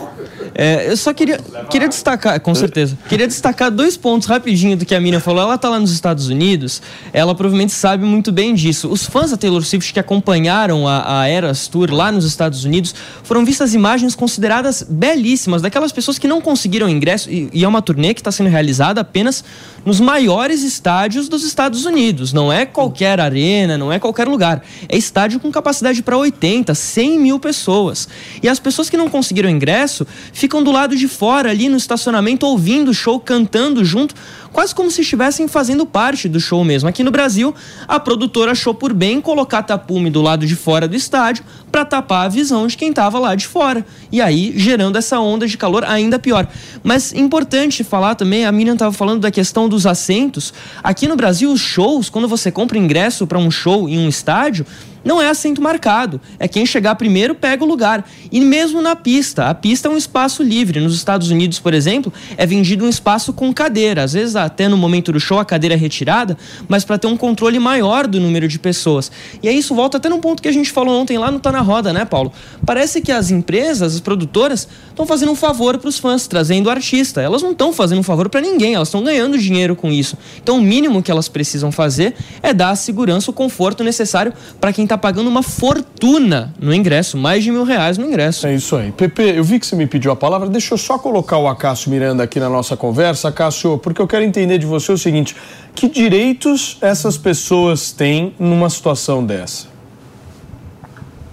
J: É, eu só queria, queria destacar, com certeza, queria destacar dois pontos rapidinho do que a Miriam falou. Ela está lá nos Estados Unidos, ela provavelmente sabe muito bem disso. Os fãs da Taylor Swift que acompanharam a, a Eras Tour lá nos Estados Unidos foram vistas imagens consideradas belíssimas, daquelas pessoas que não conseguiram ingresso, e, e é uma turnê que está sendo realizada apenas nos maiores estádios dos Estados Unidos. Não é qualquer arena, não é qualquer lugar. É estádio com capacidade para 80, 100 mil pessoas. E as pessoas que não conseguiram ingresso ficam do lado de fora, ali no estacionamento, ouvindo o show, cantando junto, quase como se estivessem fazendo parte do show mesmo. Aqui no Brasil, a produtora achou por bem colocar tapume do lado de fora do estádio para tapar a visão de quem estava lá de fora. E aí, gerando essa onda de calor ainda pior. Mas importante falar também, a Miriam estava falando da questão dos assentos. Aqui no Brasil, os shows, quando você compra ingresso para um show em um estádio, não é assento marcado. É quem chegar primeiro pega o lugar. E mesmo na pista, a pista é um espaço livre. Nos Estados Unidos, por exemplo, é vendido um espaço com cadeira. Às vezes, até no momento do show, a cadeira é retirada, mas para ter um controle maior do número de pessoas. E aí isso volta até num ponto que a gente falou ontem lá no Tá na Roda, né, Paulo? Parece que as empresas, as produtoras, estão fazendo um favor para os fãs, trazendo artista. Elas não estão fazendo um favor para ninguém, elas estão ganhando dinheiro com isso. Então, o mínimo que elas precisam fazer é dar a segurança, o conforto necessário para quem está está pagando uma fortuna no ingresso, mais de mil reais no ingresso.
B: É isso aí. Pepe, eu vi que você me pediu a palavra, deixa eu só colocar o Acácio Miranda aqui na nossa conversa. Acácio, porque eu quero entender de você o seguinte: que direitos essas pessoas têm numa situação dessa?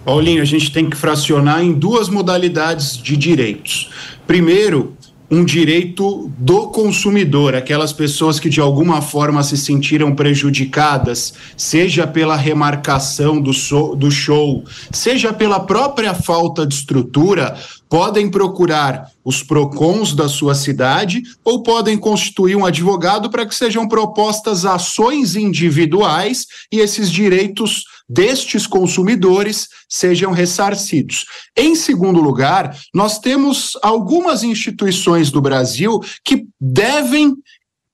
F: Paulinho, a gente tem que fracionar em duas modalidades de direitos. Primeiro, um direito do consumidor, aquelas pessoas que de alguma forma se sentiram prejudicadas, seja pela remarcação do, show, seja pela própria falta de estrutura, podem procurar os PROCONs da sua cidade ou podem constituir um advogado para que sejam propostas ações individuais e esses direitos destes consumidores sejam ressarcidos. Em segundo lugar, nós temos algumas instituições do Brasil que devem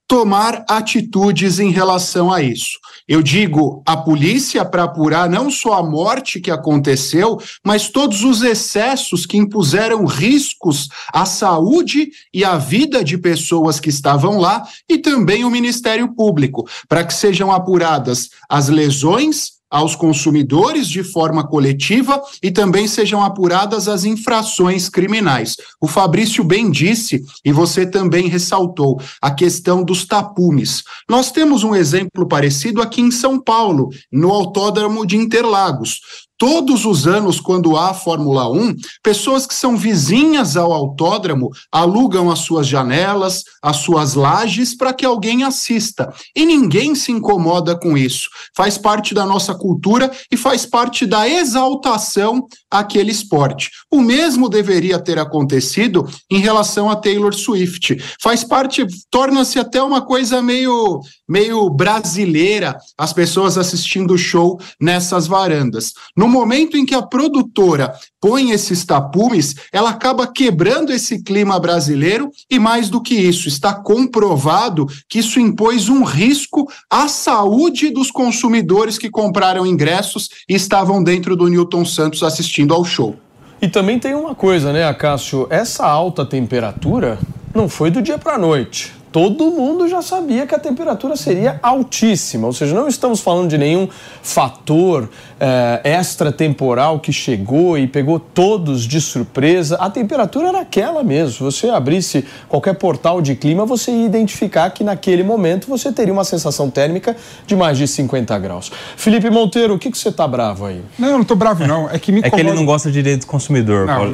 F: tomar atitudes em relação a isso. Eu digo a polícia para apurar não só a morte que aconteceu, mas todos os excessos que impuseram riscos à saúde e à vida de pessoas que estavam lá e também o Ministério Público, para que sejam apuradas as lesões aos consumidores de forma coletiva e também sejam apuradas as infrações criminais. O Fabrício bem disse, e você também ressaltou, a questão dos tapumes. Nós temos um exemplo parecido aqui em São Paulo, no Autódromo de Interlagos. Todos os anos, quando há Fórmula 1, pessoas que são vizinhas ao autódromo alugam as suas janelas, as suas lajes para que alguém assista. E ninguém se incomoda com isso. Faz parte da nossa cultura e faz parte da exaltação àquele esporte. O mesmo deveria ter acontecido em relação a Taylor Swift. Faz parte, torna-se até uma coisa meio, meio brasileira as pessoas assistindo o show nessas varandas. No momento em que a produtora põe esses tapumes, ela acaba quebrando esse clima brasileiro e mais do que isso, está comprovado que isso impôs um risco à saúde dos consumidores que compraram ingressos e estavam dentro do Newton Santos assistindo ao show.
B: E também tem uma coisa, né, Acácio? Essa alta temperatura não foi do dia para a noite todo mundo já sabia que a temperatura seria altíssima, ou seja, não estamos falando de nenhum fator é, extratemporal que chegou e pegou todos de surpresa. A temperatura era aquela mesmo. Se você abrisse qualquer portal de clima, você ia identificar que naquele momento você teria uma sensação térmica de mais de 50 graus. Felipe Monteiro, o que, que você está bravo aí?
D: Não, eu não estou bravo, não. É que me
H: É que ele não gosta de direito do consumidor,
D: Não.
H: Paulo.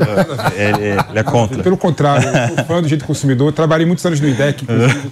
H: Ele, ele é contra.
D: Pelo contrário, eu sou fã do direito do consumidor, trabalhei muitos anos no IDEC, [LAUGHS] inclusive.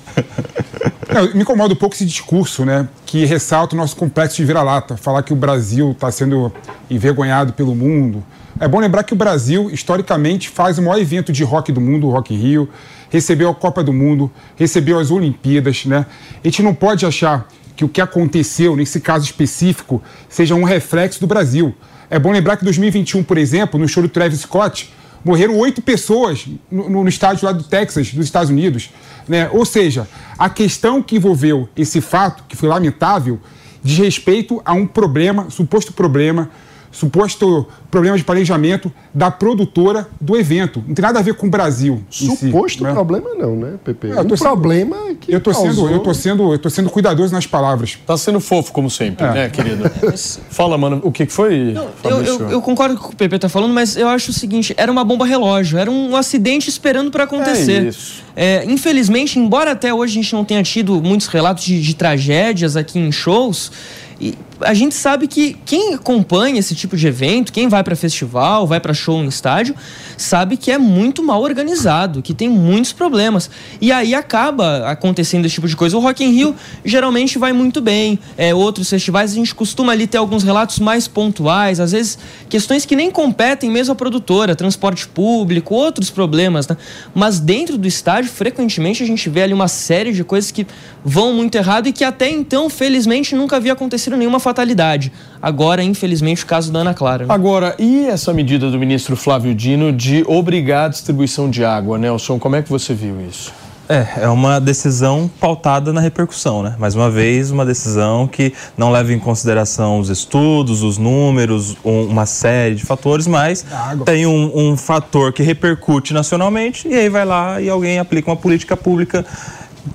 D: Não, me incomoda um pouco esse discurso, né, que ressalta o nosso complexo de vira-lata, falar que o Brasil está sendo envergonhado pelo mundo. É bom lembrar que o Brasil, historicamente, faz o maior evento de rock do mundo, o Rock in Rio, recebeu a Copa do Mundo, recebeu as Olimpíadas, né? A gente não pode achar que o que aconteceu nesse caso específico seja um reflexo do Brasil. É bom lembrar que em 2021, por exemplo, no show do Travis Scott, morreram oito pessoas no, no, no estádio lá do Texas, dos Estados Unidos. Né? Ou seja, a questão que envolveu esse fato, que foi lamentável, diz respeito a um problema, suposto problema, suposto problema de planejamento da produtora do evento. Não tem nada a ver com o Brasil. em si,
E: Suposto
D: né?
E: problema não, né, Pepe?
D: É, eu
E: um
D: sendo-
E: problema que
D: Eu tô, sendo,
E: causou-
D: eu, tô sendo, eu tô sendo cuidadoso nas palavras.
B: Tá sendo fofo, como sempre,
D: É.
B: né, querido? [LAUGHS] Fala, mano, o que, que foi?
J: Eu,
B: Fabrício?
J: eu, eu concordo com o que o Pepe tá falando, mas eu acho o seguinte: era uma bomba relógio, era um acidente esperando para acontecer.
B: É isso.
J: É, infelizmente, embora até hoje a gente não tenha tido muitos relatos de, de tragédias aqui em shows, e a gente sabe que quem acompanha esse tipo de evento, quem vai para festival, vai para show em estádio, sabe que é muito mal organizado, que tem muitos problemas. E aí acaba acontecendo esse tipo de coisa. O Rock in Rio geralmente vai muito bem. É, outros festivais a gente costuma ali ter alguns relatos mais pontuais, às vezes questões que nem competem mesmo a produtora, transporte público, outros problemas, né? Mas dentro do estádio, frequentemente a gente vê ali uma série de coisas que vão muito errado e que até então, felizmente, nunca havia acontecido nenhuma fatalidade. Agora, infelizmente, o caso da Ana Clara. né?
B: Agora, e essa medida do ministro Flávio Dino de obrigar a distribuição de água, Nelson? Como é que você viu isso?
H: É, é uma decisão pautada na repercussão, né? Mais uma vez, uma decisão que não leva em consideração os estudos, os números, um- uma série de fatores, mas tem um, um fator que repercute nacionalmente e aí vai lá e alguém aplica uma política pública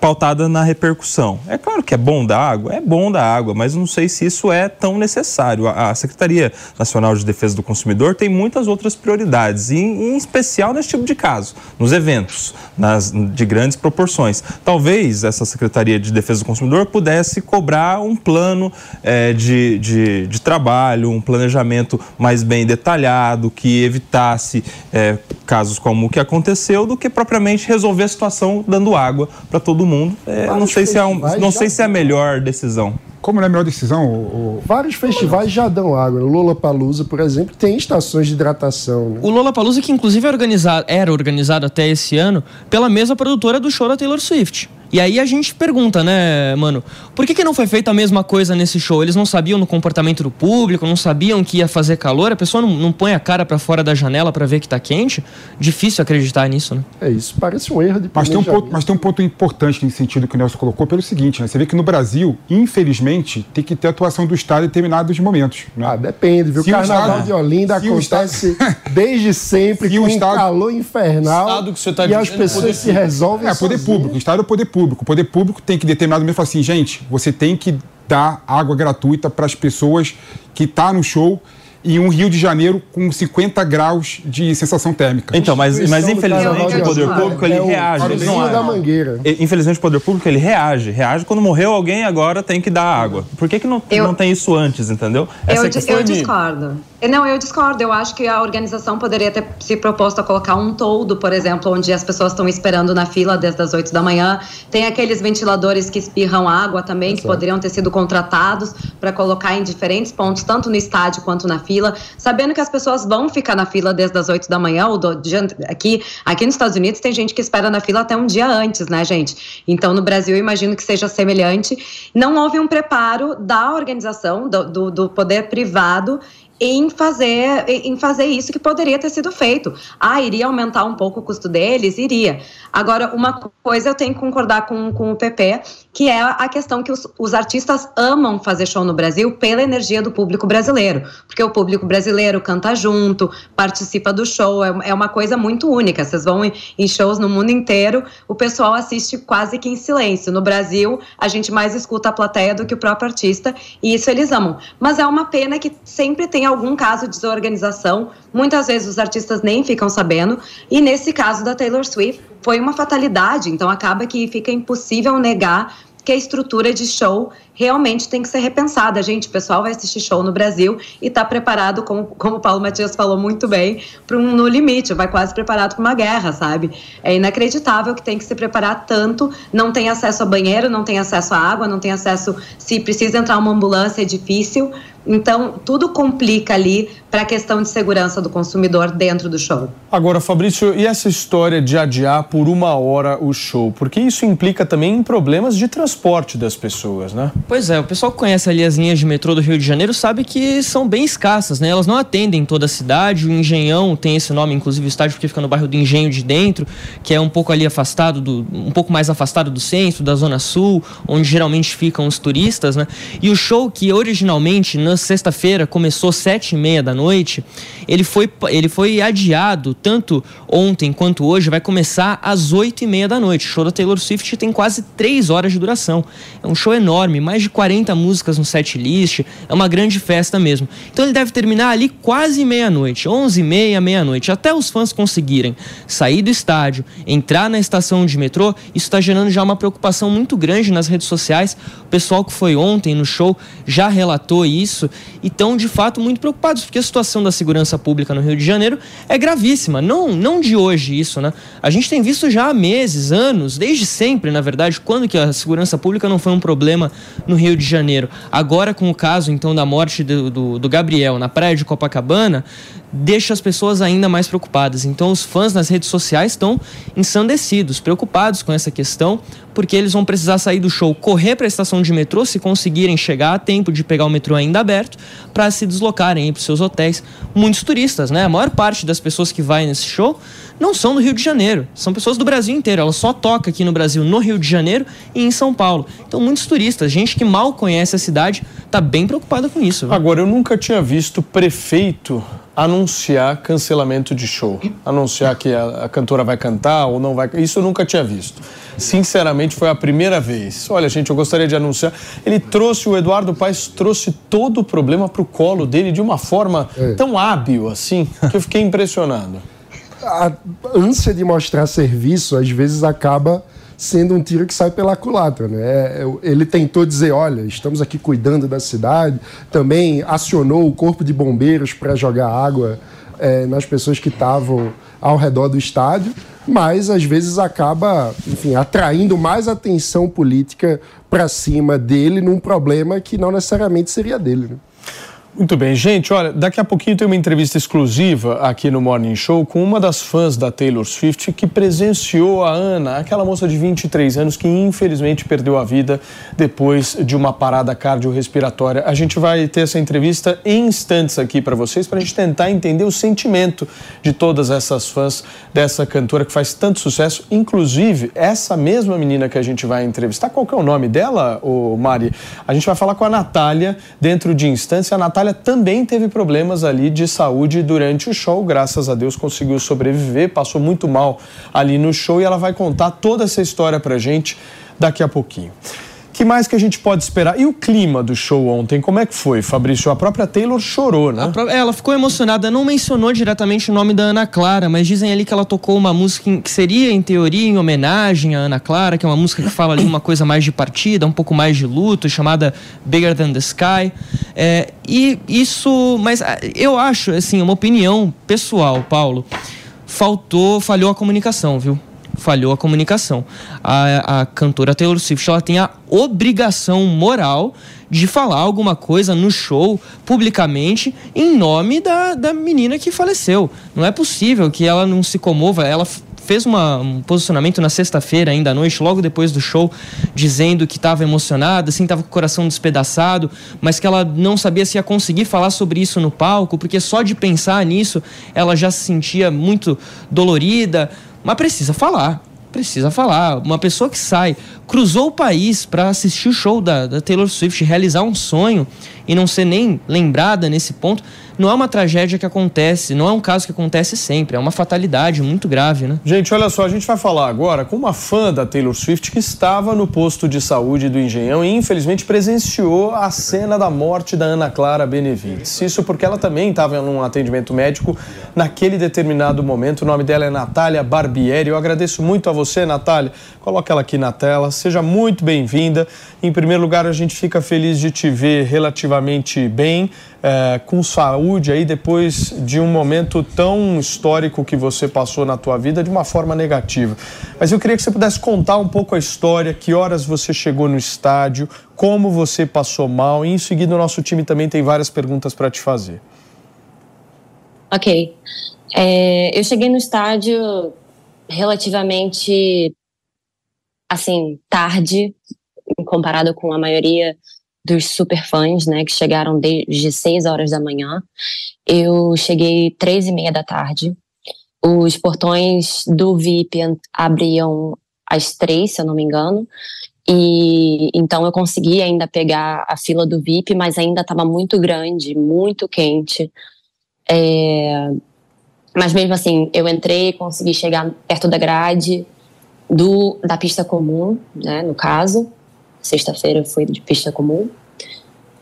H: pautada na repercussão. É claro que é bom da água, é bom da água, mas não sei se isso é tão necessário. A, Secretaria Nacional de Defesa do Consumidor tem muitas outras prioridades, e, em especial nesse tipo de caso, nos eventos, nas, de grandes proporções. Talvez essa Secretaria de Defesa do Consumidor pudesse cobrar um plano eh, de, de, de trabalho, um planejamento mais bem detalhado, que evitasse eh, casos como o que aconteceu, do que propriamente resolver a situação dando água para todo mundo. Eh, não sei se é um, não sei se é a melhor decisão.
D: Como não é a melhor decisão, o,
E: Vários festivais já dão água. O Lollapalooza, por exemplo, tem estações de hidratação. Né?
J: O Lollapalooza, que inclusive é organizado, era organizado até esse ano pela mesma produtora do show da Taylor Swift. E aí a gente pergunta, né, mano, por que, que não foi feita a mesma coisa nesse show? Eles não sabiam no comportamento do público, não sabiam que ia fazer calor, a pessoa não, não põe a cara pra fora da janela pra ver que tá quente? Difícil acreditar nisso, né?
E: É isso, parece um erro de
D: Mas tem, um
E: planejamento.
D: ponto, mas tem um ponto importante nesse sentido que o Nelson colocou, pelo seguinte, né? Você vê que no Brasil, infelizmente, tem que ter atuação do Estado em determinados momentos. Né?
E: Ah, depende, viu? O
D: Se o
E: Carnaval
D: Estado-
E: de Olinda
D: se o
E: acontece desde sempre, [LAUGHS]
D: Se
E: com
D: o
E: um
D: Estado-
E: calor infernal.
B: Estado que você tá
E: e as
B: dizendo, poder
E: pessoas se resolvem
D: É, poder
E: sozinhas.
D: público. O Estado é o poder público. O poder público tem que em determinado momento falar assim, gente, você tem que dar água gratuita para as pessoas que estão no show em um Rio de Janeiro com 50 graus de sensação térmica.
H: Então, mas, mas
E: do
H: infelizmente o
E: de
H: poder público ele
E: É
H: reage. Ele não
E: da Mangueira.
H: E, Infelizmente o poder público ele reage, reage quando morreu alguém agora tem que dar água. Por que, que não,
G: Eu-
H: não tem isso antes, entendeu?
G: Eu,
H: Essa
G: eu
H: é de-
G: discordo. Não, eu discordo. Eu acho que a organização poderia ter se proposto a colocar um toldo, por exemplo, onde as pessoas estão esperando na fila desde as 8 da manhã. Tem aqueles ventiladores que espirram água também, que poderiam ter sido contratados para colocar em diferentes pontos, tanto no estádio quanto na fila, sabendo que as pessoas vão ficar na fila desde as 8 da manhã. Ou do, aqui, aqui nos Estados Unidos tem gente que espera na fila até um dia antes, né, gente? Então, no Brasil, eu imagino que seja semelhante. Não houve um preparo da organização, do, do, do poder privado em fazer, em fazer isso que poderia ter sido feito. Ah, iria aumentar um pouco o custo deles? Iria. Agora, uma coisa eu tenho que concordar com, com o PP, que é a questão que os, os artistas amam fazer show no Brasil pela energia do público brasileiro. Porque o público brasileiro canta junto, participa do show, é, é uma coisa muito única. Vocês vão em, em shows no mundo inteiro, o pessoal assiste quase que em silêncio. No Brasil, a gente mais escuta a plateia do que o próprio artista, e isso eles amam. Mas é uma pena que sempre tem algum caso de desorganização, muitas vezes os artistas nem ficam sabendo, e nesse caso da Taylor Swift foi uma fatalidade, então acaba que fica impossível negar que a estrutura de show realmente tem que ser repensada. Gente, o pessoal vai assistir show no Brasil e está preparado, como, como o Paulo Matias falou muito bem, para um no limite, vai quase preparado para uma guerra, sabe? É inacreditável que tem que se preparar tanto, não tem acesso a banheiro, não tem acesso a água, não tem acesso, se precisa entrar uma ambulância, é difícil. Então, tudo complica ali para a questão de segurança do consumidor dentro do show.
B: Agora, Fabrício, e essa história de adiar por uma hora o show? Porque isso implica também em problemas de transporte das pessoas, né?
J: Pois é, o pessoal que conhece ali as linhas de metrô do Rio de Janeiro sabe que são bem escassas, né? Elas não atendem toda a cidade. O Engenhão tem esse nome, inclusive o estádio porque fica no bairro do Engenho de Dentro, que é um pouco ali afastado do, um pouco mais afastado do centro, da zona sul, onde geralmente ficam os turistas, né? E o show que originalmente na sexta-feira começou sete e meia da noite, ele foi, ele foi adiado tanto ontem quanto hoje, vai começar às oito e meia da noite. O show da Taylor Swift tem quase três horas de duração. É um show enorme, mais de 40 músicas no set list, é uma grande festa mesmo. Então ele deve terminar ali quase meia-noite, onze e meia, meia-noite, até os fãs conseguirem sair do estádio, entrar na estação de metrô, isso está gerando já uma preocupação muito grande nas redes sociais. O pessoal que foi ontem no show já relatou isso e estão de fato muito preocupados, porque situação da segurança pública no Rio de Janeiro é gravíssima. Não, não de hoje isso, né? A gente tem visto já há meses, anos, desde sempre, na verdade, quando que a segurança pública não foi um problema no Rio de Janeiro. Agora, com o caso então da morte do, do, do Gabriel na praia de Copacabana, deixa as pessoas ainda mais preocupadas. Então, os fãs nas redes sociais estão ensandecidos, preocupados com essa questão, porque eles vão precisar sair do show, correr para a estação de metrô, se conseguirem chegar a tempo de pegar o metrô ainda aberto, para se deslocarem para os seus hotéis. Muitos turistas, né? A maior parte das pessoas que vai nesse show não são do Rio de Janeiro, são pessoas do Brasil inteiro. Ela só toca aqui no Brasil, no Rio de Janeiro e em São Paulo. Então, muitos turistas, gente que mal conhece a cidade, está bem preocupada com isso. Viu?
B: Agora, eu nunca tinha visto prefeito anunciar cancelamento de show, anunciar que a, a, cantora vai cantar ou não vai. Isso eu nunca tinha visto. Sinceramente, foi a primeira vez. Olha, gente, eu gostaria de anunciar. Ele trouxe, o Eduardo Paes trouxe todo o problema para o colo dele de uma forma é. tão hábil assim, que eu fiquei impressionado.
E: A ânsia de mostrar serviço, às vezes, acaba sendo um tiro que sai pela culatra. Né? É, ele tentou dizer: olha, estamos aqui cuidando da cidade, também acionou o corpo de bombeiros para jogar água é, nas pessoas que estavam ao redor do estádio, mas às vezes acaba, enfim, atraindo mais atenção política para cima dele num problema que não necessariamente seria dele. Né?
B: Muito bem, gente. Olha, daqui a pouquinho tem uma entrevista exclusiva aqui no Morning Show com uma das fãs da Taylor Swift que presenciou a Ana, aquela moça de 23 anos que infelizmente perdeu a vida depois de uma parada cardiorrespiratória. A gente vai ter essa entrevista em instantes aqui para vocês para a gente tentar entender o sentimento de todas essas fãs dessa cantora que faz tanto sucesso. Inclusive, essa mesma menina que a gente vai entrevistar, qual que é o nome dela, ô Mari? A gente vai falar com a Natália dentro de instantes. A Natália também teve problemas ali de saúde durante o show, graças a Deus conseguiu sobreviver, passou muito mal ali no show e ela vai contar toda essa história pra gente daqui a pouquinho. Que mais que a gente pode esperar? E o clima do show ontem, como é que foi, Fabrício? A própria Taylor chorou, né?
J: Pró- Ela ficou emocionada, não mencionou diretamente o nome da Ana Clara, mas dizem ali que ela tocou uma música que seria, em teoria, em homenagem à Ana Clara, que é uma música que fala ali uma coisa mais de partida, um pouco mais de luto, chamada Bigger Than the Sky. É, e isso, mas ah, eu acho, assim, uma opinião pessoal, Paulo, faltou, falhou a comunicação, viu? Falhou a comunicação. A, a cantora Taylor Swift ela tem a obrigação moral de falar alguma coisa no show publicamente em nome da, da menina que faleceu. Não é possível que ela não se comova. Ela fez uma- um posicionamento na sexta-feira, ainda à noite, logo depois do show, dizendo que estava emocionada, assim, estava com o coração despedaçado, mas que ela não sabia se ia conseguir falar sobre isso no palco, porque só de pensar nisso ela já se sentia muito dolorida. Mas precisa falar. Precisa falar. Uma pessoa que sai, cruzou o país para assistir o show da, da Taylor Swift, realizar um sonho e não ser nem lembrada nesse ponto, não é uma tragédia que acontece, não é um caso que acontece sempre, é uma fatalidade muito grave, né?
B: Gente, olha só, a gente vai falar agora com uma fã da Taylor Swift que estava no posto de saúde do Engenhão e infelizmente presenciou a cena da morte da Ana Clara Benevides. Isso porque ela também estava num atendimento médico naquele determinado momento. O nome dela é Natália Barbieri. Eu agradeço muito a você, Natália. Coloca ela aqui na tela. Seja muito bem-vinda. Em primeiro lugar, a gente fica feliz de te ver relativamente bem, eh, com saúde aí depois de um momento tão histórico que você passou na tua vida de uma forma negativa. Mas eu queria que você pudesse contar um pouco a história, que horas você chegou no estádio, como você passou mal e em seguida o nosso time também tem várias perguntas para te fazer.
L: Ok. É, eu cheguei no estádio relativamente, assim, tarde, comparado com a maioria dos superfãs, né, que chegaram desde 6 horas da manhã. Eu cheguei três e meia da tarde. Os portões do VIP abriam às três, se eu não me engano. E então eu consegui ainda pegar a fila do VIP, mas ainda estava muito grande, muito quente. É, mas mesmo assim, eu entrei, consegui chegar perto da grade do, da pista comum, né, no caso. Sexta-feira eu fui de pista comum.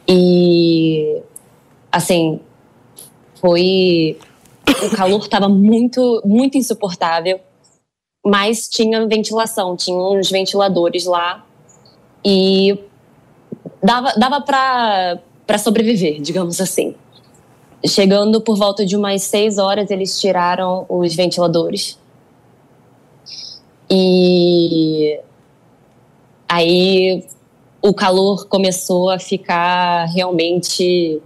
L: E, assim, foi. O calor estava muito, muito insuportável, mas tinha ventilação, tinha uns ventiladores lá. E dava, dava para sobreviver, digamos assim. Chegando por volta de umas seis horas, eles tiraram os ventiladores. E aí o calor começou a ficar realmente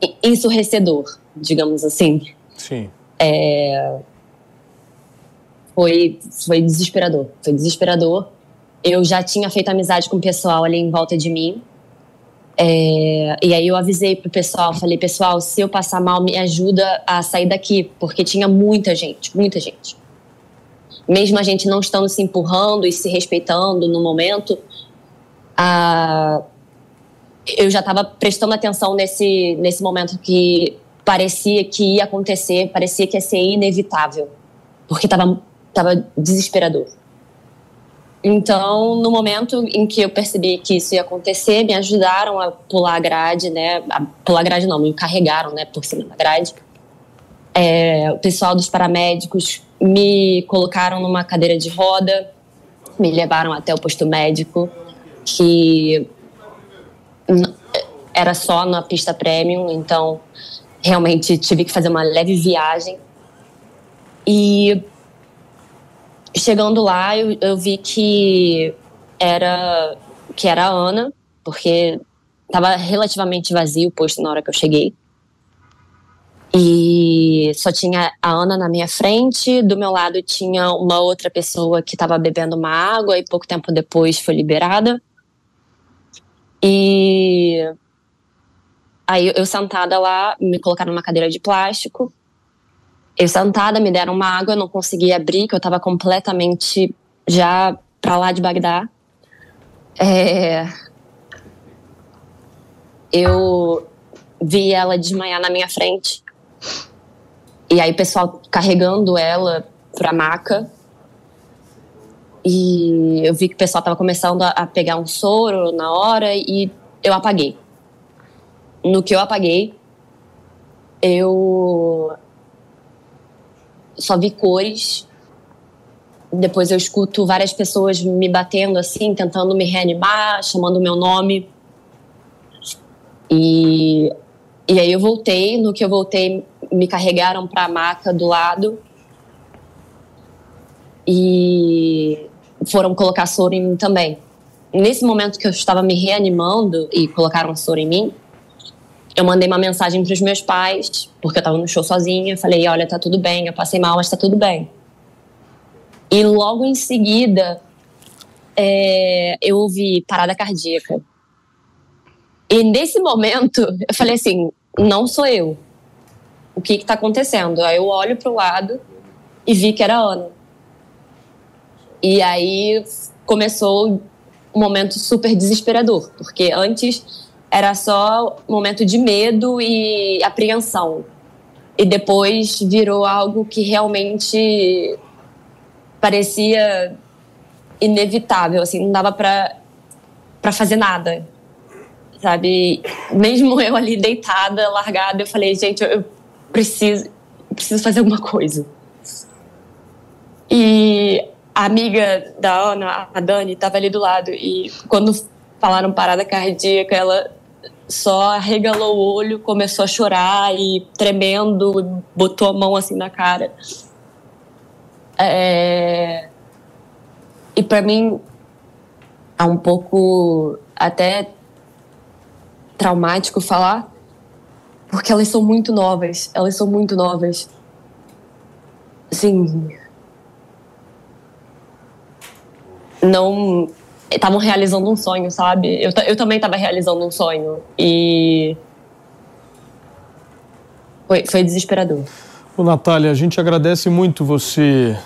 L: en- ensurrecedor, digamos assim.
B: Sim.
L: É, foi, foi desesperador. Foi desesperador. Eu já tinha feito amizade com o pessoal ali em volta de mim. É, e aí eu avisei pro pessoal, falei, pessoal, se eu passar mal, me ajuda a sair daqui, porque tinha muita gente, muita gente. Mesmo a gente não estando se empurrando e se respeitando no momento, a, eu já estava prestando atenção nesse, nesse momento que parecia que ia acontecer, parecia que ia ser inevitável, porque estava tava desesperador. Então, no momento em que eu percebi que isso ia acontecer, me ajudaram a pular a grade, né? A pular a grade não, me carregaram, né, por cima da grade. É, o pessoal dos paramédicos me colocaram numa cadeira de roda, me levaram até o posto médico, que era só na pista premium, então realmente tive que fazer uma leve viagem. E chegando lá, eu, eu vi que era que era a Ana, porque estava relativamente vazio o posto na hora que eu cheguei. E só tinha a Ana na minha frente, do meu lado tinha uma outra pessoa que estava bebendo uma água e pouco tempo depois foi liberada. E aí eu sentada lá, me colocaram numa cadeira de plástico. Eu sentada, me deram uma água, eu não consegui abrir, que eu estava completamente já pra lá de Bagdá. É... Eu vi ela desmaiar na minha frente. E aí o pessoal carregando ela pra maca. e eu vi que o pessoal estava começando a, a pegar um soro na hora e eu apaguei. No que eu apaguei, eu só vi cores. Depois eu escuto várias pessoas me batendo assim, tentando me reanimar, chamando meu nome. E, e aí eu voltei. No que eu voltei, me carregaram para a maca do lado. E foram colocar soro em mim também. Nesse momento que eu estava me reanimando e colocaram soro em mim, eu mandei uma mensagem para os meus pais, porque eu estava no show sozinha. Falei: Olha, tá tudo bem, eu passei mal, mas tá tudo bem. E logo em seguida, é, eu ouvi parada cardíaca. E nesse momento, eu falei assim: Não sou eu. O que está acontecendo? Aí eu olho para o lado e vi que era a Ana. E aí começou um momento super desesperador, porque antes era só momento de medo e apreensão. E depois virou algo que realmente parecia inevitável, assim, não dava para para fazer nada. Sabe? Mesmo eu ali deitada, largada, eu falei, gente, eu preciso preciso fazer alguma coisa. E a amiga da Ana, a Dani, estava ali do lado e quando falaram parada cardíaca, ela só arregalou o olho, começou a chorar e tremendo, botou a mão assim na cara. É... E para mim é um pouco até traumático falar, porque elas são muito novas, elas são muito novas. Assim, não estavam realizando um sonho, sabe? Eu, eu também estava realizando um sonho e foi, foi desesperador.
B: Ô, Natália, a gente agradece muito você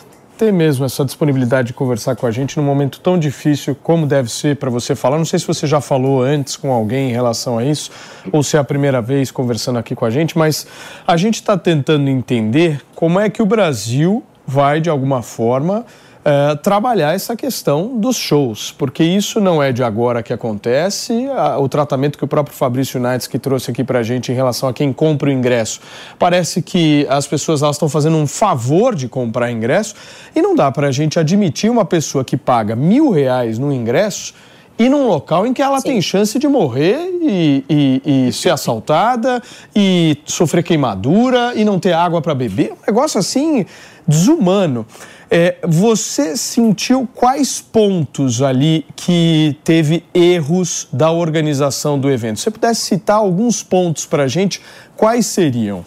B: ter mesmo essa disponibilidade de conversar com a gente num momento tão difícil como deve ser para você falar. Não sei se você já falou antes com alguém em relação a isso ou se é a primeira vez conversando aqui com a gente, mas a gente está tentando entender como é que o Brasil vai, de alguma forma, é, trabalhar essa questão dos shows, porque isso não é de agora que acontece. A, o tratamento que o próprio Fabrício Unites que trouxe aqui para a gente em relação a quem compra o ingresso, parece que as pessoas elas estão fazendo um favor de comprar ingresso e não dá para a gente admitir uma pessoa que paga mil reais no ingresso e num local em que ela Sim. tem chance de morrer e, e, e, ser assaltada e sofrer queimadura e não ter água para beber. Um negócio assim desumano. É, você sentiu quais pontos ali que teve erros da organização do evento? Se você pudesse citar alguns pontos para a gente, quais seriam?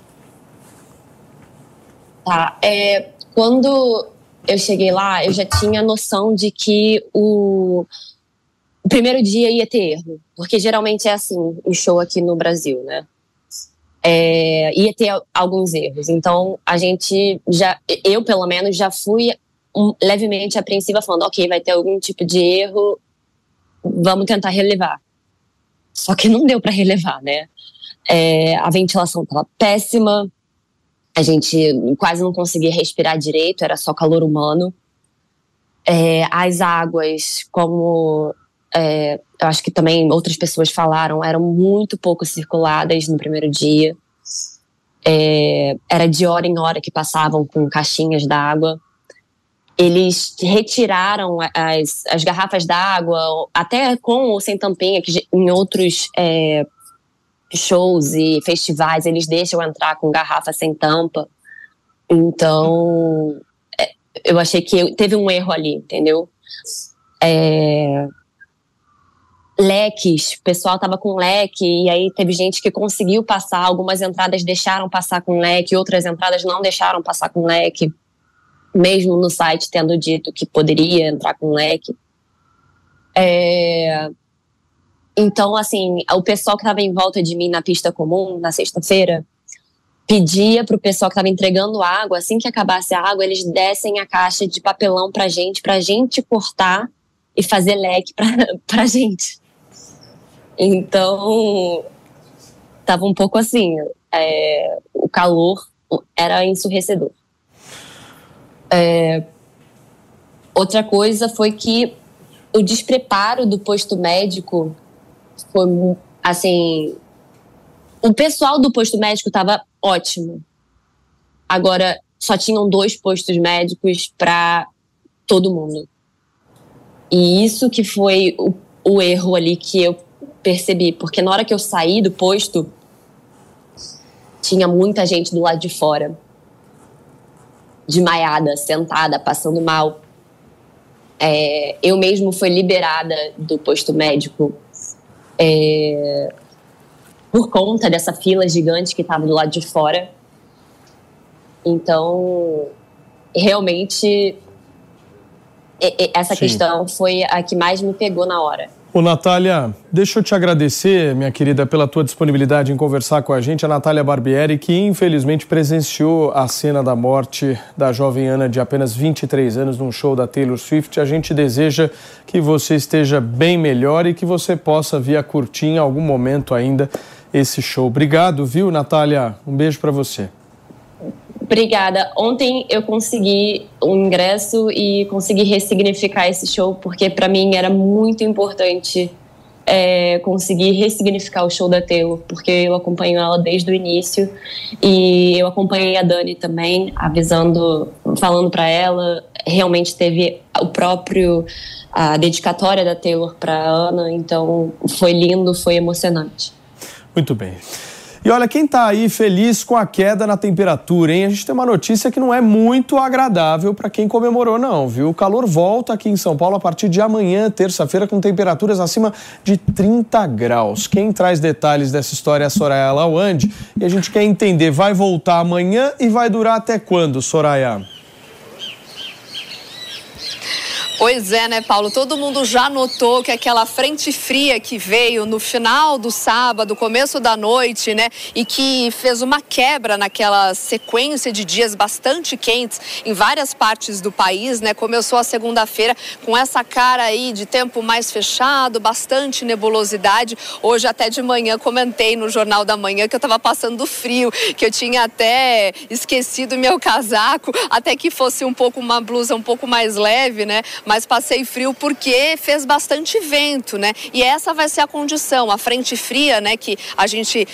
L: Tá. É, quando eu cheguei lá, eu já tinha noção de que o, o primeiro dia ia ter erro. Porque geralmente é assim o show aqui no Brasil, né? É, ia ter alguns erros. Então, a gente já, eu pelo menos, já fui um, levemente apreensiva, falando: ok, vai ter algum tipo de erro, vamos tentar relevar. Só que não deu para relevar, né? É, a ventilação estava péssima, a gente quase não conseguia respirar direito, era só calor humano. É, as águas, como é, eu acho que também outras pessoas falaram, eram muito pouco circuladas no primeiro dia. É, era de hora em hora que passavam com caixinhas d'água. Eles retiraram as, as garrafas d'água, até com ou sem tampinha, que em outros é, shows e festivais eles deixam entrar com garrafa sem tampa. Então, é, eu achei que teve um erro ali, entendeu? É, leques, o pessoal tava com leque e aí teve gente que conseguiu passar, algumas entradas deixaram passar com leque, outras entradas não deixaram passar com leque, mesmo no site tendo dito que poderia entrar com leque. É... Então, assim, o pessoal que estava em volta de mim na pista comum, na sexta-feira, pedia para o pessoal que estava entregando água, assim que acabasse a água, eles dessem a caixa de papelão para gente, para gente cortar e fazer leque para [LAUGHS] gente. Então, tava um pouco assim, é, o calor era ensurrecedor. É, outra coisa foi que o despreparo do posto médico foi assim. O pessoal do posto médico estava ótimo. Agora, só tinham dois postos médicos para todo mundo. E isso que foi o, o erro ali que eu percebi, porque na hora que eu saí do posto, tinha muita gente do lado de fora, desmaiada, sentada, passando mal. É, eu mesmo fui liberada do posto médico é, por conta dessa fila gigante que estava do lado de fora. Então, realmente, essa Sim. questão foi a que mais me pegou na hora.
B: Ô, Natália, deixa eu te agradecer, minha querida, pela tua disponibilidade em conversar com a gente. A Natália Barbieri, que infelizmente presenciou a cena da morte da jovem Ana de apenas 23 anos num show da Taylor Swift. A gente deseja que você esteja bem melhor e que você possa vir a curtir em algum momento ainda esse show. Obrigado, viu, Natália? Um beijo para você.
L: Obrigada. Ontem eu consegui um ingresso e consegui ressignificar esse show, porque para mim era muito importante é, conseguir ressignificar o show da Taylor, porque eu acompanho ela desde o início e eu acompanhei a Dani também, avisando, falando para ela. Realmente teve o próprio a dedicatória da Taylor para Ana, então foi lindo, foi emocionante.
B: Muito bem. E olha, quem está aí feliz com a queda na temperatura, hein? A gente tem uma notícia que não é muito agradável para quem comemorou, não, viu? O calor volta aqui em São Paulo a partir de amanhã, terça-feira, com temperaturas acima de 30 graus. Quem traz detalhes dessa história é a Soraya Lawande. E a gente quer entender, vai voltar amanhã e vai durar até quando, Soraya?
M: Pois é, né, Paulo? Todo mundo já notou que aquela frente fria que veio no final do sábado, começo da noite, né, e que fez uma quebra naquela sequência de dias bastante quentes em várias partes do país, né? Começou a segunda-feira com essa cara aí de tempo mais fechado, bastante nebulosidade. Hoje até de manhã comentei no Jornal da Manhã que eu estava passando frio, que eu tinha até esquecido meu [LAUGHS] casaco, até que fosse um pouco uma blusa um pouco mais leve, né? Mas passei frio porque fez bastante vento, né? E essa vai ser a condição, a frente fria, né, que a gente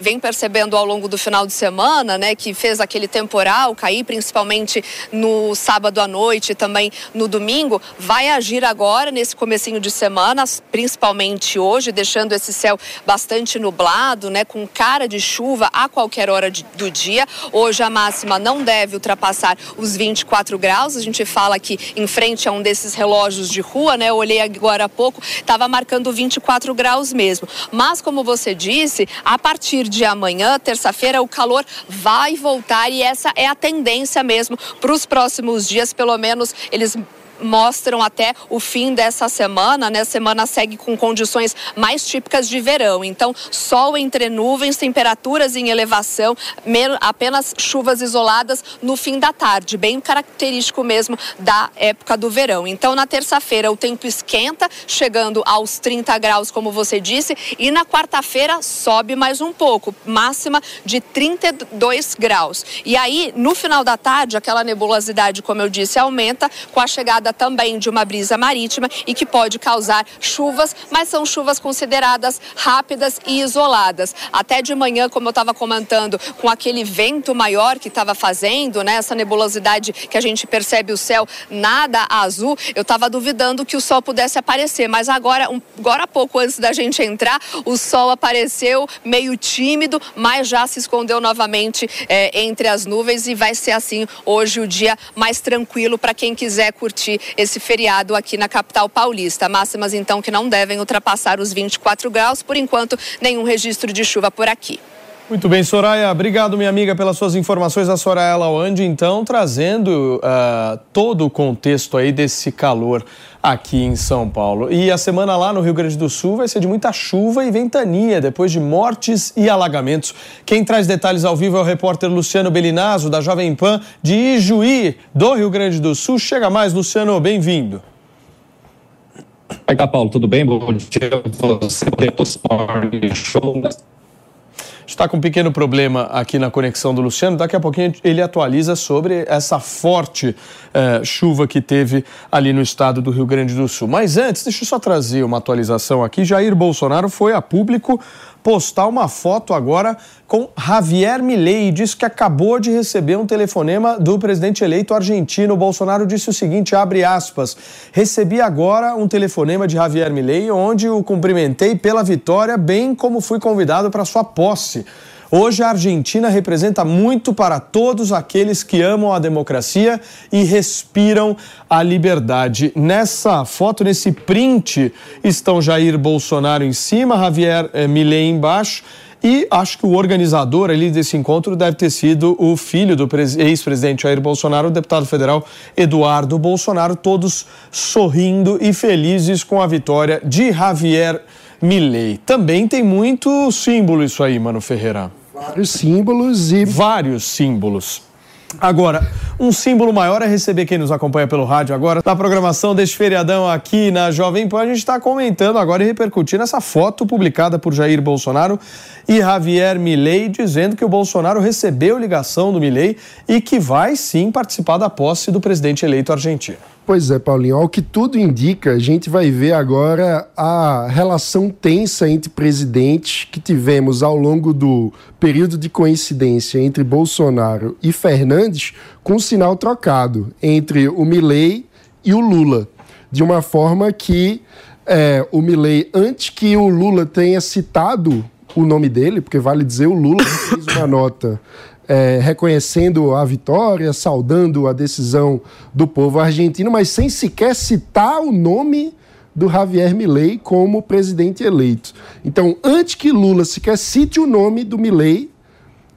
M: vem percebendo ao longo do final de semana, né, que fez aquele temporal cair, principalmente no sábado à noite e também no domingo, vai agir agora nesse comecinho de semana, principalmente hoje, deixando esse céu bastante nublado, né, com cara de chuva a qualquer hora de, do dia. Hoje a máxima não deve ultrapassar os 24 graus. A gente fala aqui em frente a um desses relógios de rua, né? Eu olhei agora há pouco, estava marcando 24 graus mesmo. Mas como você disse, a partir partir de amanhã, terça-feira, o calor vai voltar e essa é a tendência mesmo para os próximos dias, pelo menos eles mostram até o fim dessa semana, né? A semana segue com condições mais típicas de verão. Então, sol entre nuvens, temperaturas em elevação, apenas chuvas isoladas no fim da tarde, bem característico mesmo da época do verão. Então, na terça-feira, o tempo esquenta, chegando aos 30 graus, como você disse, e na quarta-feira sobe mais um pouco, máxima de 32 graus. E aí, no final da tarde, aquela nebulosidade, como eu disse, aumenta com a chegada também de uma brisa marítima e que pode causar chuvas, mas são chuvas consideradas rápidas e isoladas. Até de manhã, como eu estava comentando, com aquele vento maior que estava fazendo, né, essa nebulosidade que a gente percebe o céu nada azul, eu estava duvidando que o sol pudesse aparecer, mas agora, um, agora há pouco antes da gente entrar, o sol apareceu meio tímido, mas já se escondeu novamente é, entre as nuvens e vai ser assim hoje o dia mais tranquilo para quem quiser curtir esse feriado aqui na capital paulista. Máximas então que não devem ultrapassar os 24 graus, por enquanto nenhum registro de chuva por aqui.
B: Muito bem, Soraya. Obrigado, minha amiga, pelas suas informações. A Soraya Lawande, então, trazendo uh, todo o contexto aí desse calor aqui em São Paulo. E a semana lá no Rio Grande do Sul vai ser de muita chuva e ventania, depois de mortes e alagamentos. Quem traz detalhes ao vivo é o repórter Luciano Belinazo, da Jovem Pan, de Ijuí, do Rio Grande do Sul. Chega mais, Luciano, bem-vindo.
N: Oi, Paulo, tudo bem? Bom dia. Você show
B: está com um pequeno problema aqui na conexão do Luciano. Daqui a pouquinho ele atualiza sobre essa forte eh, chuva que teve ali no estado do Rio Grande do Sul. Mas antes, deixa eu só trazer uma atualização aqui. Jair Bolsonaro foi a público postar uma foto agora com Javier Milei e disse que acabou de receber um telefonema do presidente eleito argentino. Bolsonaro disse o seguinte, abre aspas, recebi agora um telefonema de Javier Milei onde o cumprimentei pela vitória, bem como fui convidado para sua posse. Hoje a Argentina representa muito para todos aqueles que amam a democracia e respiram a liberdade. Nessa foto, nesse print, estão Jair Bolsonaro em cima, Javier eh, Milei embaixo. E acho que o organizador ali desse encontro deve ter sido o filho do ex-presidente Jair Bolsonaro, o deputado federal Eduardo Bolsonaro, todos sorrindo e felizes com a vitória de Javier Milley. Também tem muito símbolo isso aí, Mano Ferreira.
E: Vários símbolos e.
B: Vários símbolos. Agora, um símbolo maior é receber quem nos acompanha pelo rádio agora. Na programação deste feriadão aqui na Jovem Pan, a gente está comentando agora e repercutindo essa foto publicada por Jair Bolsonaro e Javier Milei, dizendo que o Bolsonaro recebeu ligação do Milei e que vai sim participar da posse do presidente eleito argentino.
E: Pois é, Paulinho. Ao que tudo indica, a gente vai ver agora a relação tensa entre presidentes que tivemos ao longo do período de coincidência entre Bolsonaro e Fernandes, com um sinal trocado entre o Milley e o Lula. De uma forma que é, o Milley, antes que o Lula tenha citado o nome dele, porque vale dizer, o Lula fez uma nota é, reconhecendo a vitória, saudando a decisão do povo argentino, mas sem sequer citar o nome do Javier Milei como presidente eleito. Então, antes que Lula sequer cite o nome do Milei,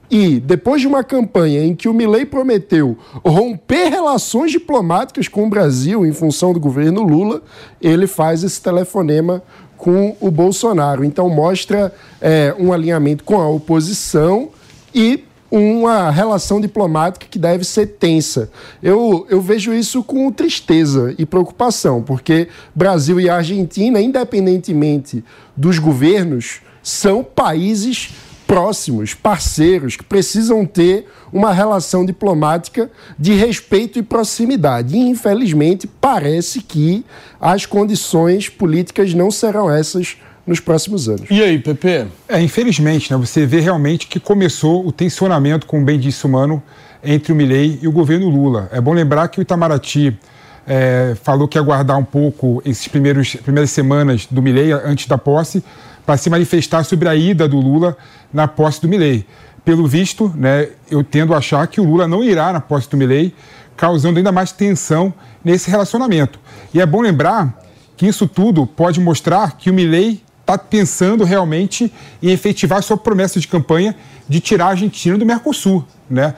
E: e depois de uma campanha em que o Milei prometeu romper relações diplomáticas com o Brasil em função do governo Lula, ele faz esse telefonema com o Bolsonaro. Então mostra é, um alinhamento com a oposição e uma relação diplomática que deve ser tensa. Eu, eu vejo isso com tristeza e preocupação, porque Brasil e Argentina, independentemente dos governos, são países próximos, parceiros, que precisam ter uma relação diplomática de respeito e proximidade. E, infelizmente, parece que as condições políticas não serão essas nos próximos anos.
B: E aí, Pepe?
D: É, infelizmente, né, você vê realmente que começou o tensionamento, como bem disse o Mano, entre o Milei e o governo Lula. É bom lembrar que o Itamaraty é, falou que ia aguardar um pouco esses primeiros primeiras semanas do Milei antes da posse para se manifestar sobre a ida do Lula na posse do Milei. Pelo visto, né, eu tendo a achar que o Lula não irá na posse do Milei, causando ainda mais tensão nesse relacionamento. E é bom lembrar que isso tudo pode mostrar que o Milei está pensando realmente em efetivar sua promessa de campanha de tirar a Argentina do Mercosul, né?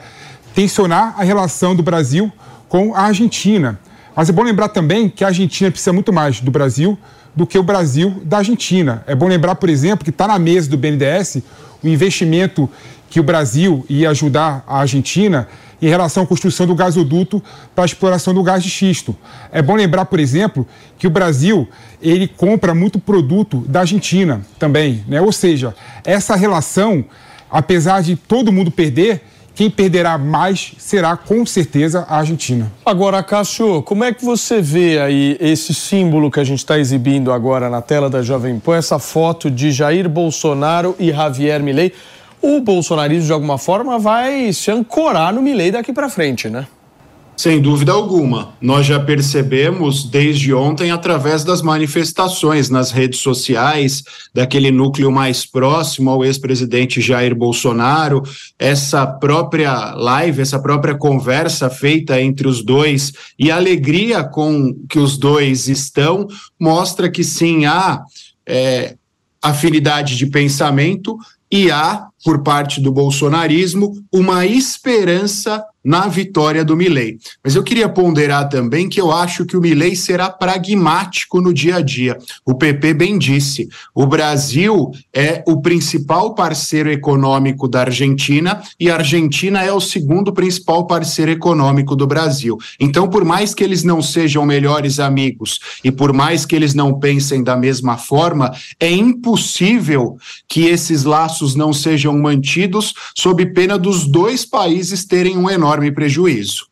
D: Tensionar a relação do Brasil com a Argentina. Mas é bom lembrar também que a Argentina precisa muito mais do Brasil do que o Brasil da Argentina. É bom lembrar, por exemplo, que está na mesa do BNDES o investimento que o Brasil ia ajudar a Argentina em relação à construção do gasoduto para a exploração do gás de xisto. É bom lembrar, por exemplo, que o Brasil ele compra muito produto da Argentina também, né? Ou seja, essa relação, apesar de todo mundo perder, quem perderá mais será com certeza a Argentina.
B: Agora, Cássio, como é que você vê aí esse símbolo que a gente está exibindo agora na tela da Jovem Pan, essa foto de Jair Bolsonaro e Javier Milei? O bolsonarismo, de alguma forma, vai se ancorar no Milley daqui para frente, né?
F: Sem dúvida alguma. Nós já percebemos desde ontem, através das manifestações nas redes sociais, daquele núcleo mais próximo ao ex-presidente Jair Bolsonaro, essa própria live, essa própria conversa feita entre os dois e a alegria com que os dois estão, mostra que sim, há é, afinidade de pensamento e há por parte do bolsonarismo uma esperança na vitória do Milei. Mas eu queria ponderar também que eu acho que o Milei será pragmático no dia a dia. O PP bem disse, o Brasil é o principal parceiro econômico da Argentina e a Argentina é o segundo principal parceiro econômico do Brasil. Então, por mais que eles não sejam melhores amigos e por mais que eles não pensem da mesma forma, é impossível que esses laços não sejam mantidos sob pena dos dois países terem um enorme prejuízo.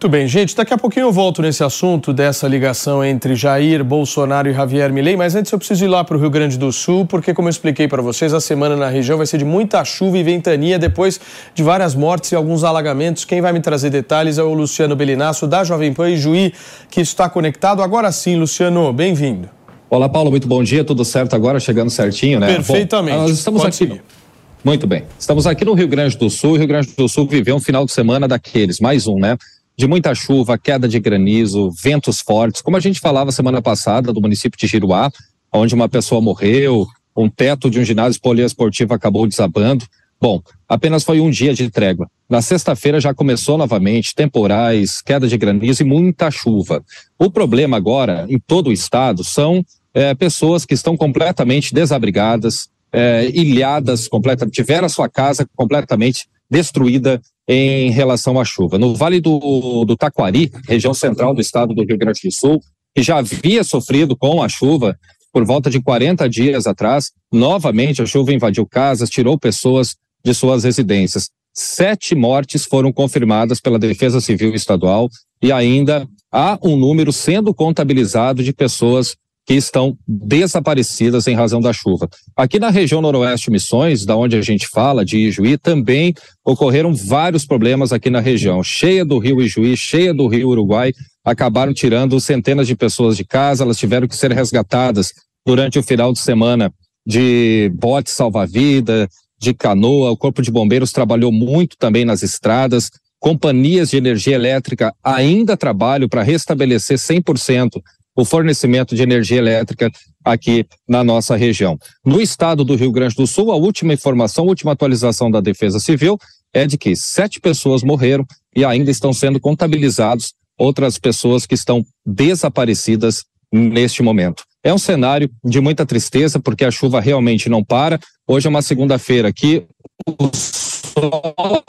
B: Muito bem, gente. Daqui a pouquinho eu volto nesse assunto dessa ligação entre Jair Bolsonaro e Javier Milei, mas antes eu preciso ir lá para o Rio Grande do Sul, porque, como eu expliquei para vocês, a semana na região vai ser de muita chuva e ventania depois de várias mortes e alguns alagamentos. Quem vai me trazer detalhes é o Luciano Belinasso, da Jovem Pan e Juí, que está conectado. Agora sim, Luciano, bem-vindo.
N: Olá, Paulo, muito bom dia. Tudo certo agora? Chegando certinho, né?
B: Perfeitamente.
N: Bom, nós estamos
B: Pode
N: aqui.
B: seguir.
N: Muito bem. Estamos aqui no Rio Grande do Sul. O Rio Grande do Sul viveu um final de semana daqueles, mais um, né? De muita chuva, queda de granizo, ventos fortes. Como a gente falava semana passada do município de Giruá, onde uma pessoa morreu, um teto de um ginásio poliesportivo acabou desabando. Bom, apenas foi um dia de trégua. Na sexta-feira já começou novamente temporais, queda de granizo e muita chuva. O problema agora, em todo o estado, são eh, pessoas que estão completamente desabrigadas, eh, ilhadas, completa, tiveram a sua casa completamente destruída em relação à chuva. No Vale do, do Taquari, região central do estado do Rio Grande do Sul, que já havia sofrido com a chuva por volta de 40 dias atrás, novamente a chuva invadiu casas, tirou pessoas de suas residências. Sete mortes foram confirmadas pela Defesa Civil Estadual e ainda há um número sendo contabilizado de pessoas que estão desaparecidas em razão da chuva. Aqui na região noroeste Missões, da onde a gente fala, de Ijuí, também ocorreram vários problemas aqui na região. Cheia do rio Ijuí, cheia do rio Uruguai, acabaram tirando centenas de pessoas de casa, elas tiveram que ser resgatadas durante o final de semana de bote salva-vida, de canoa. O Corpo de Bombeiros trabalhou muito também nas estradas. Companhias de energia elétrica ainda trabalham para restabelecer 100% o fornecimento de energia elétrica aqui na nossa região. No estado do Rio Grande do Sul, a última informação, a última atualização da Defesa Civil é de que sete pessoas morreram e ainda estão sendo contabilizados outras pessoas que estão desaparecidas neste momento. É um cenário de muita tristeza porque a chuva realmente não para. Hoje é uma segunda-feira que o sol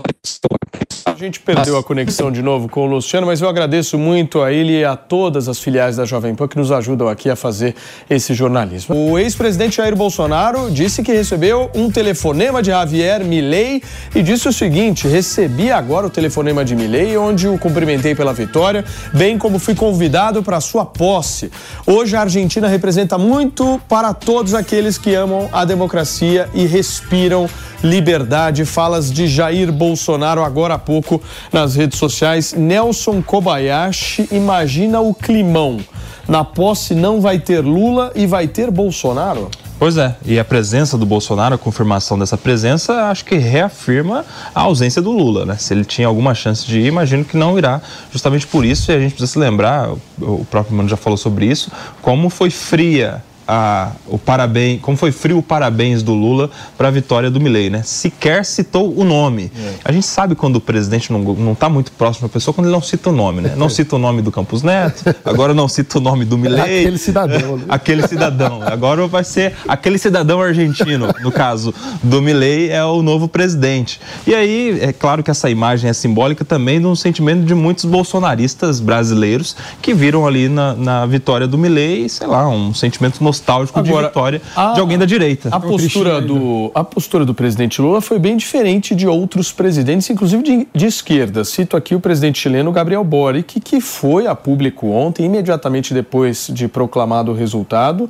B: gente perdeu a conexão de novo com o Luciano, mas eu agradeço muito a ele e a todas as filiais da Jovem Pan que nos ajudam aqui a fazer esse jornalismo. O ex-presidente Jair Bolsonaro disse que recebeu um telefonema de Javier Milei e disse o seguinte: recebi agora o telefonema de Milei, onde o cumprimentei pela vitória, bem como fui convidado para sua posse. Hoje a Argentina representa muito para todos aqueles que amam a democracia e respiram liberdade. Falas de Jair Bolsonaro agora há pouco nas redes sociais. Nelson Kobayashi, imagina o climão. Na posse não vai ter Lula e vai ter Bolsonaro?
H: Pois é, e a presença do Bolsonaro, a confirmação dessa presença, acho que reafirma a ausência do Lula, né? Se ele tinha alguma chance de ir, imagino que não irá, justamente por isso, e a gente precisa se lembrar, o próprio Mano já falou sobre isso, como foi fria a, o parabéns, como foi frio o parabéns do Lula para a vitória do Milei, né? Sequer citou o nome.
B: É.
H: A gente sabe quando o presidente não, não tá muito próximo da pessoa, quando ele não cita o nome, né? Não cita o nome do Campos Neto, [LAUGHS] agora não cita o nome do Milei.
E: Aquele cidadão. Né?
H: aquele cidadão. Agora vai ser aquele cidadão argentino, no caso do Milei, é o novo presidente. E aí, é claro que essa imagem é simbólica também de um sentimento de muitos bolsonaristas brasileiros que viram ali na, na vitória do Milei, sei lá, um sentimento nostálgico de vitória
B: a-
H: de alguém da direita.
B: A postura, do, a postura do presidente Lula foi bem diferente de outros presidentes, inclusive de, de esquerda. Cito aqui o presidente chileno Gabriel Boric, que foi a público ontem, imediatamente depois de proclamado o resultado,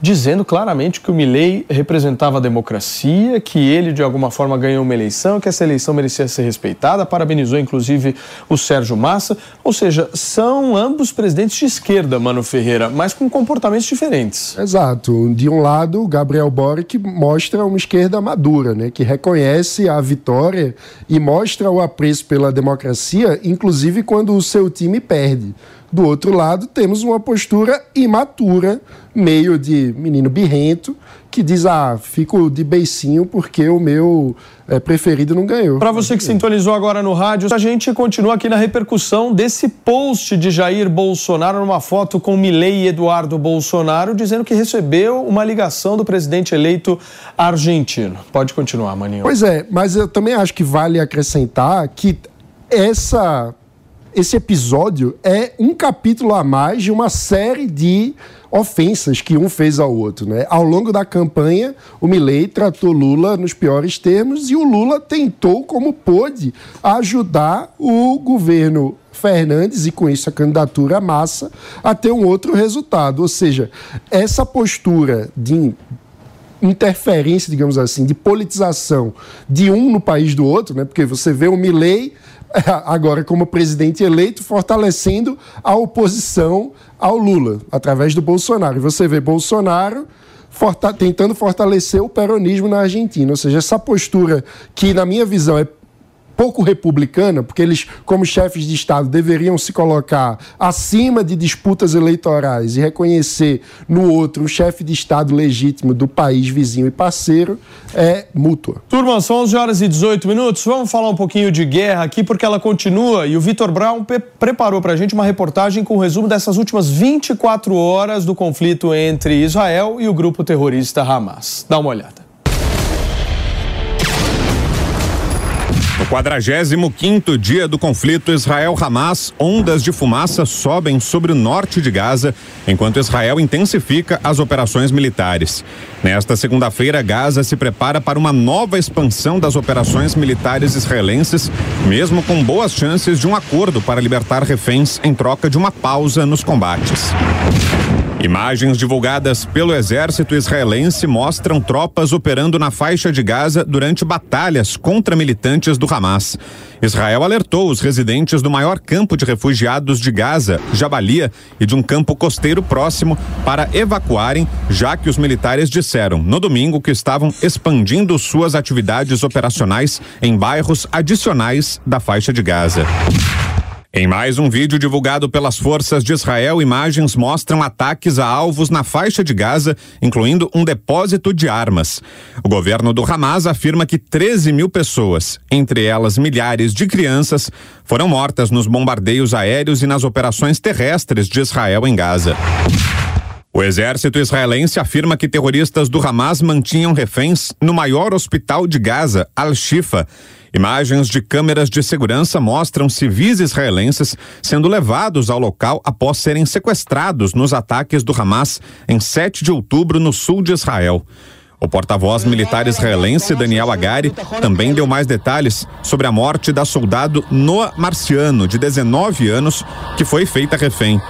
B: dizendo claramente que o Milei representava a democracia, que ele de alguma forma ganhou uma eleição, que essa eleição merecia ser respeitada, parabenizou inclusive o Sérgio Massa. Ou seja, são ambos presidentes de esquerda, Mano Ferreira, mas com comportamentos diferentes.
E: Exato. De um lado, Gabriel Boric mostra uma esquerda madura, né, que reconhece a vitória e mostra o apreço pela democracia, inclusive quando o seu time perde. Do outro lado, temos uma postura imatura, meio de menino birrento, que diz: Ah, fico de beicinho porque o meu eh, preferido não ganhou.
B: Para você que sintonizou agora no rádio, a gente continua aqui na repercussão desse post de Jair Bolsonaro numa foto com Milei e Eduardo Bolsonaro, dizendo que recebeu uma ligação do presidente eleito argentino. Pode continuar, Maninho.
E: Pois é, mas eu também acho que vale acrescentar que essa, esse episódio é um capítulo a mais de uma série de ofensas que um fez ao outro. Né? Ao longo da campanha, o Milley tratou Lula nos piores termos e o Lula tentou, como pôde, ajudar o governo Fernandes e com isso a candidatura massa a ter um outro resultado. Ou seja, essa postura de interferência, digamos assim, de politização de um no país do outro, né? Porque você vê o Milley [LAUGHS] agora como presidente eleito fortalecendo a oposição ao Lula através do Bolsonaro. E você vê Bolsonaro forta tentando fortalecer o peronismo na Argentina. Ou seja, essa postura que, na minha visão, é pouco republicana, porque eles, como chefes de Estado, deveriam se colocar acima de disputas eleitorais e reconhecer no outro um chefe de Estado legítimo do país vizinho e parceiro, é mútua.
B: Turma, são 11 horas e 18 minutos. Vamos falar um pouquinho de guerra aqui, porque ela continua. E o Vitor Brown preparou para a gente uma reportagem com o um resumo dessas últimas 24 horas do conflito entre Israel e o grupo terrorista Hamas. Dá uma olhada.
O: No 45º dia do conflito Israel-Hamas, ondas de fumaça sobem sobre o norte de Gaza, enquanto Israel intensifica as operações militares. Nesta segunda-feira, Gaza se prepara para uma nova expansão das operações militares israelenses, mesmo com boas chances de um acordo para libertar reféns em troca de uma pausa nos combates. Imagens divulgadas pelo exército israelense mostram tropas operando na faixa de Gaza durante batalhas contra militantes do Hamas. Israel alertou os residentes do maior campo de refugiados de Gaza, Jabalia, e de um campo costeiro próximo para evacuarem, já que os militares disseram no domingo que estavam expandindo suas atividades operacionais em bairros adicionais da faixa de Gaza. Em mais um vídeo divulgado pelas forças de Israel, imagens mostram ataques a alvos na faixa de Gaza, incluindo um depósito de armas. O governo do Hamas afirma que 13 mil pessoas, entre elas milhares de crianças, foram mortas nos bombardeios aéreos e nas operações terrestres de Israel em Gaza. O exército israelense afirma que terroristas do Hamas mantinham reféns no maior hospital de Gaza, Al-Shifa. Imagens de câmeras de segurança mostram civis israelenses sendo levados ao local após serem sequestrados nos ataques do Hamas em 7 de outubro no sul de Israel. O porta-voz militar israelense Daniel Agari também deu mais detalhes sobre a morte da soldado Noah Marciano, de 19 anos, que foi feita refém.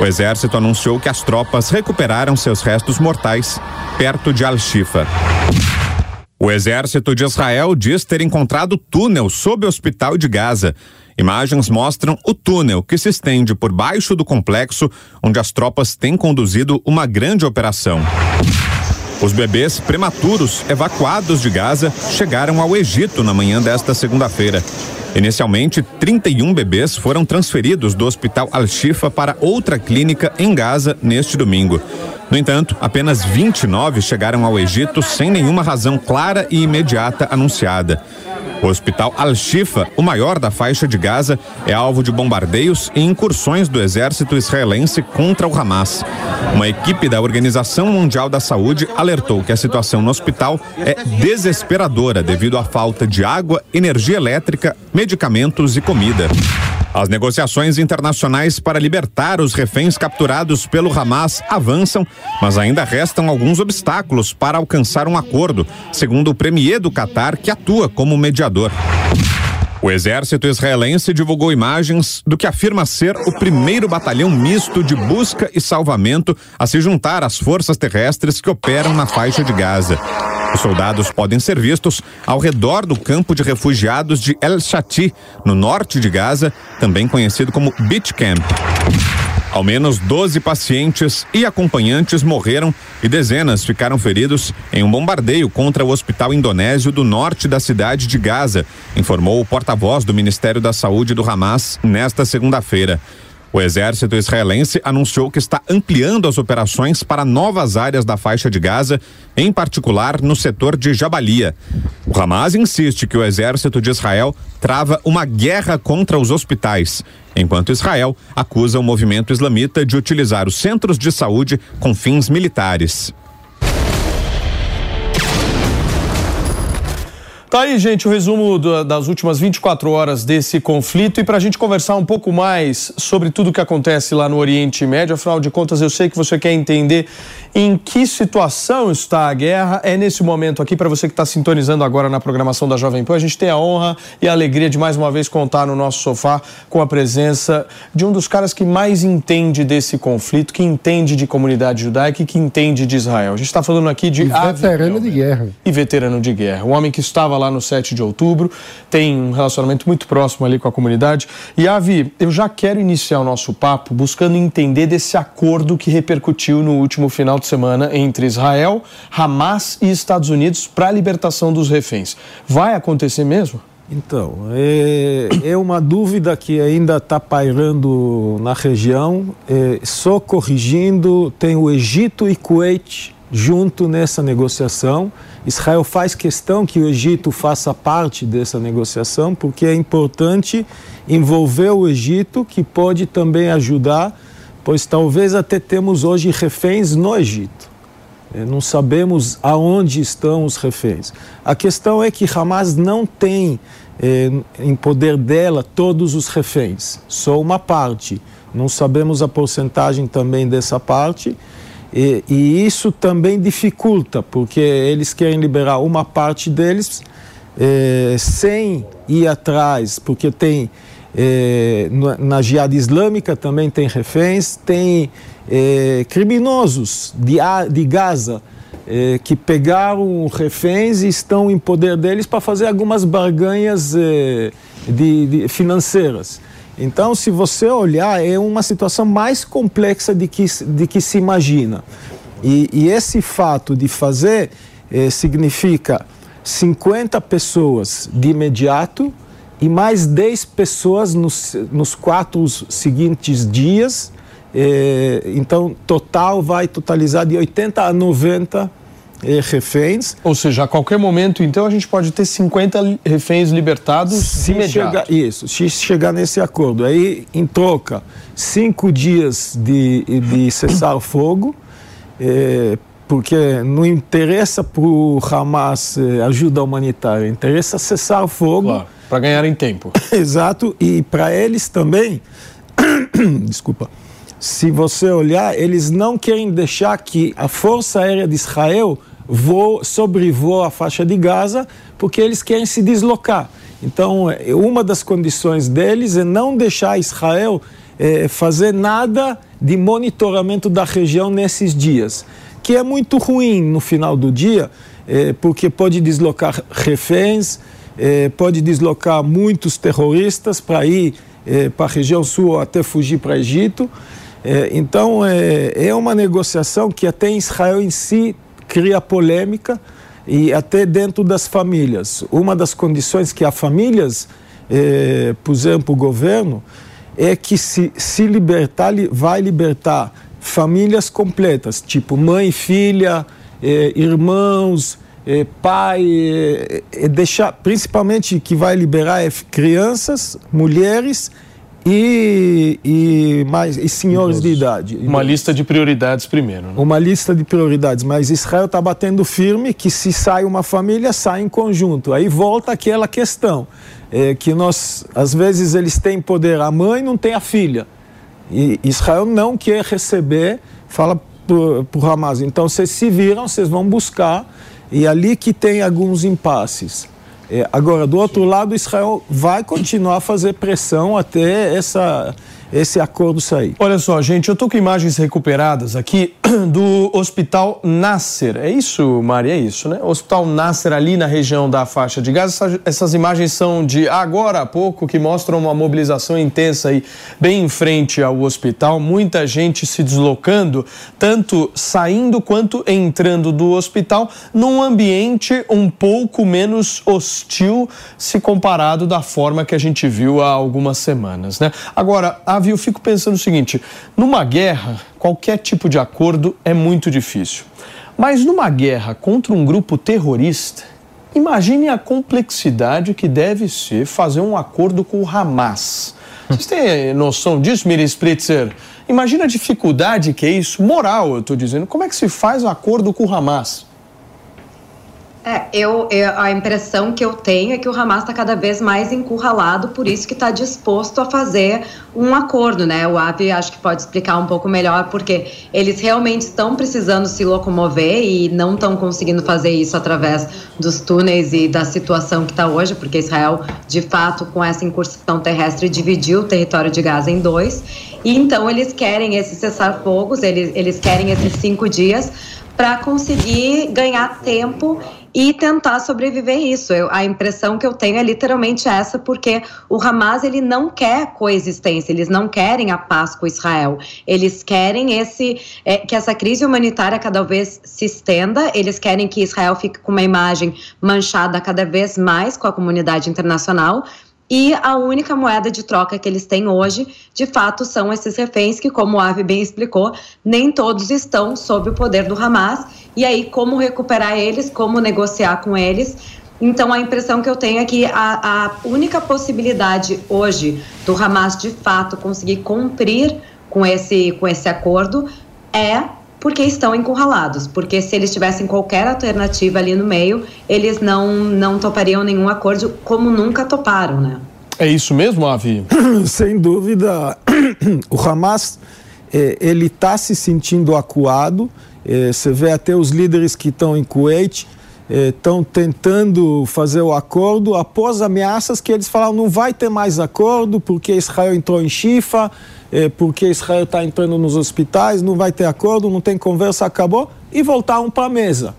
O: O exército anunciou que as tropas recuperaram seus restos mortais perto de Al-Shifa. O exército de Israel diz ter encontrado túnel sob o hospital de Gaza. Imagens mostram o túnel que se estende por baixo do complexo, onde as tropas têm conduzido uma grande operação. Os bebês prematuros evacuados de Gaza chegaram ao Egito na manhã desta segunda-feira. Inicialmente, 31 bebês foram transferidos do Hospital Al-Shifa para outra clínica em Gaza neste domingo. No entanto, apenas 29 chegaram ao Egito sem nenhuma razão clara e imediata anunciada. O Hospital Al-Shifa, o maior da faixa de Gaza, é alvo de bombardeios e incursões do exército israelense contra o Hamas. Uma equipe da Organização Mundial da Saúde alertou que a situação no hospital é desesperadora devido à falta de água, energia elétrica, medicamentos e comida. As negociações internacionais para libertar os reféns capturados pelo Hamas avançam, mas ainda restam alguns obstáculos para alcançar um acordo, segundo o premier do Catar, que atua como mediador. O exército israelense divulgou imagens do que afirma ser o primeiro batalhão misto de busca e salvamento a se juntar às forças terrestres que operam na faixa de Gaza. Os soldados podem ser vistos ao redor do campo de refugiados de El Shati, no norte de Gaza, também conhecido como Beach Camp. Ao menos 12 pacientes e acompanhantes morreram e dezenas ficaram feridos em um bombardeio contra o hospital indonésio do norte da cidade de Gaza, informou o porta-voz do Ministério da Saúde do Hamas nesta segunda-feira. O exército israelense anunciou que está ampliando as operações para novas áreas da faixa de Gaza, em particular no setor de Jabalia. O Hamas insiste que o exército de Israel trava uma guerra contra os hospitais, enquanto Israel acusa o movimento islamita de utilizar os centros de saúde com fins militares.
B: Tá aí, gente, o resumo das últimas 24 horas desse conflito. E para a gente conversar um pouco mais sobre tudo o que acontece lá no Oriente Médio, afinal de contas, eu sei que você quer entender em que situação está a guerra. É nesse momento aqui, para você que está sintonizando agora na programação da Jovem Pan, a gente tem a honra e a alegria de mais uma vez contar no nosso sofá com a presença de um dos caras que mais entende desse conflito, que entende de comunidade judaica e que entende de Israel. A gente está falando aqui de.
E: E veterano de guerra.
B: E veterano de guerra. O homem que estava lá no 7 de outubro, tem um relacionamento muito próximo ali com a comunidade. E Avi, eu já quero iniciar o nosso papo buscando entender desse acordo que repercutiu no último final de semana entre Israel, Hamas e Estados Unidos para a libertação dos reféns. Vai acontecer mesmo?
P: Então, é, é uma dúvida que ainda está pairando na região. É, só corrigindo, tem o Egito e Kuwait junto nessa negociação. Israel faz questão que o Egito faça parte dessa negociação, porque é importante envolver o Egito, que pode também ajudar, pois talvez até temos hoje reféns no Egito. É, não sabemos aonde estão os reféns. A questão é que Hamas não tem é, em poder dela todos os reféns, só uma parte. Não sabemos a porcentagem também dessa parte. E, e, isso também dificulta, porque eles querem liberar uma parte deles é, sem ir atrás, porque tem é, na jihad islâmica também tem reféns, tem é, criminosos de, de Gaza que pegaram reféns e estão em poder deles para fazer algumas barganhas de, de financeiras. Então, se você olhar, é uma situação mais complexa de que, de que se imagina. E, e esse fato de fazer significa 50 pessoas de imediato e mais 10 pessoas nos, nos quatro seguintes dias. Eh, então, total vai totalizar de 80 a 90 eh, reféns.
B: Ou seja, a qualquer momento, então, a gente pode ter 50 reféns libertados
P: se
B: imediato.
P: chegar Isso, se chegar nesse acordo. Aí, em troca, cinco dias de, de cessar fogo, eh, porque não interessa para o Hamas ajuda humanitária, interessa cessar fogo.
B: Claro, para ganharem tempo. [LAUGHS]
P: Exato, e para eles também, [CLEARS THROAT] desculpa, se você olhar, eles não querem deixar que a Força Aérea de Israel voa, sobrevoa a faixa de Gaza, porque eles querem se deslocar. Então, é, uma das condições deles é não deixar Israel é, fazer nada de monitoramento da região nesses dias, que é muito ruim no final do dia, é, porque pode deslocar reféns, é, pode deslocar muitos terroristas para ir é, para a região sul ou até fugir para o Egito. É, então, é uma negociação que até Israel em si cria polêmica e até dentro das famílias. Uma das condições que as famílias eh, puseram para o governo é que se, se libertar, vai libertar famílias completas, tipo mãe, filha, eh, irmãos, eh, pai, eh, deixar, principalmente que vai liberar é crianças, mulheres e, e, mais, e senhores de idade.
B: Uma lista de prioridades primeiro. Né?
P: Uma lista de prioridades, mas Israel está batendo firme que se sai uma família, sai em conjunto. Aí volta aquela questão, é, que nós, às vezes eles têm poder, a mãe não tem a filha. E Israel não quer receber, fala para o Hamas, então vocês se viram, vocês vão buscar, e ali que tem alguns impasses. É, agora, do outro lado, Israel vai continuar a fazer pressão até essa, esse acordo sair.
B: Olha só, gente, eu estou com imagens recuperadas aqui [CLEARS THROAT] do Hospital Nasser. É isso, Mari? É isso, né? Hospital Nasser, ali na região da faixa de Gaza. Essas, imagens são de agora há pouco, que mostram uma mobilização intensa aí, bem em frente ao hospital. Muita gente se deslocando, tanto saindo quanto entrando do hospital, num ambiente um pouco menos hostil se comparado da forma que a gente viu há algumas semanas, né? Agora, Avi, eu fico pensando o seguinte: numa guerra, qualquer tipo de acordo é muito difícil. Mas numa guerra contra um grupo terrorista, imagine a complexidade que deve ser fazer um acordo com o Hamas. Vocês têm noção disso, Miri Spritzer? Imagina a dificuldade que é isso, moral, eu estou dizendo. Como é que se faz acordo com o Hamas?
G: É, eu, eu, a impressão que eu tenho é que o Hamas está cada vez mais encurralado, por isso que está disposto a fazer um acordo, né? O Avi acho que pode explicar um pouco melhor, porque eles realmente estão precisando se locomover e não estão conseguindo fazer isso através dos túneis e da situação que está hoje, porque Israel, de fato, com essa incursão terrestre, dividiu o território de Gaza em dois. E então eles querem esses cessar-fogos, eles, eles querem esses cinco dias para conseguir ganhar tempo e tentar sobreviver isso. Eu, a impressão que eu tenho é literalmente essa, porque o Hamas ele não quer coexistência, eles não querem a paz com Israel. Eles querem esse é, que essa crise humanitária cada vez se estenda, eles querem que Israel fique com uma imagem manchada cada vez mais com a comunidade internacional. E a única moeda de troca que eles têm hoje, de fato, são esses reféns que, como o Ave bem explicou, nem todos estão sob o poder do Hamas. E aí, como recuperar eles, como negociar com eles. Então, a impressão que eu tenho é que a, a única possibilidade hoje do Hamas, de fato, conseguir cumprir com esse, com esse acordo é porque estão encurralados. Porque se eles tivessem qualquer alternativa ali no meio, eles não, não topariam nenhum acordo, como nunca toparam, né?
B: É isso mesmo, Avi? [COUGHS]
P: Sem dúvida, [COUGHS] o Hamas eh, ele está se sentindo acuado. Eh, você vê até os líderes que estão em Kuwait estão eh, tentando fazer o acordo após ameaças que eles falaram não vai ter mais acordo porque Israel entrou em Chifa, é, porque Israel está entrando nos hospitais, não vai ter acordo, não tem conversa, acabou, e voltaram para a mesa.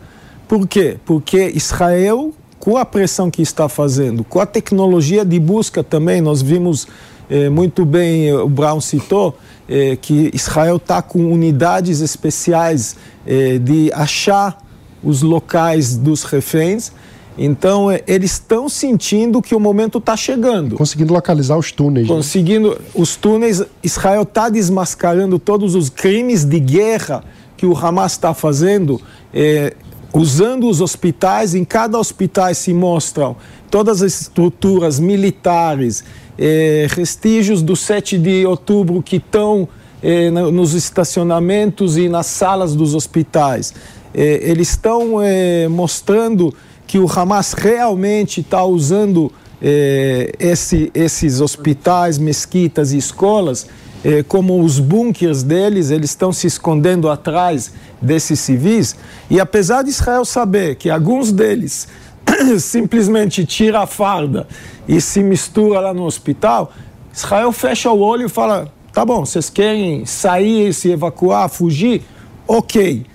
P: Por quê? Porque Israel, com a pressão que está fazendo, com a tecnologia de busca também, nós vimos é, muito bem, o Brown citou, é, que Israel está com unidades especiais é, de achar os locais dos reféns então, é, eles estão sentindo que o momento está chegando.
E: Conseguindo localizar os túneis.
P: Né? Conseguindo né? os túneis. Israel está desmascarando todos os crimes de guerra que o Hamas está fazendo, é, usando os hospitais. Em cada hospital se mostram todas as estruturas militares, é, vestígios do 7 de outubro que estão é, nos estacionamentos e nas salas dos hospitais. É, eles estão é, mostrando que o Hamas realmente está usando eh, esse, esses hospitais, mesquitas e escolas como os bunkers deles, eles estão se escondendo atrás desses civis. E apesar de Israel saber que alguns deles [COUGHS] simplesmente tira a farda e se mistura lá no hospital, Israel fecha o olho e fala: tá bom, vocês querem sair, se evacuar, fugir? Ok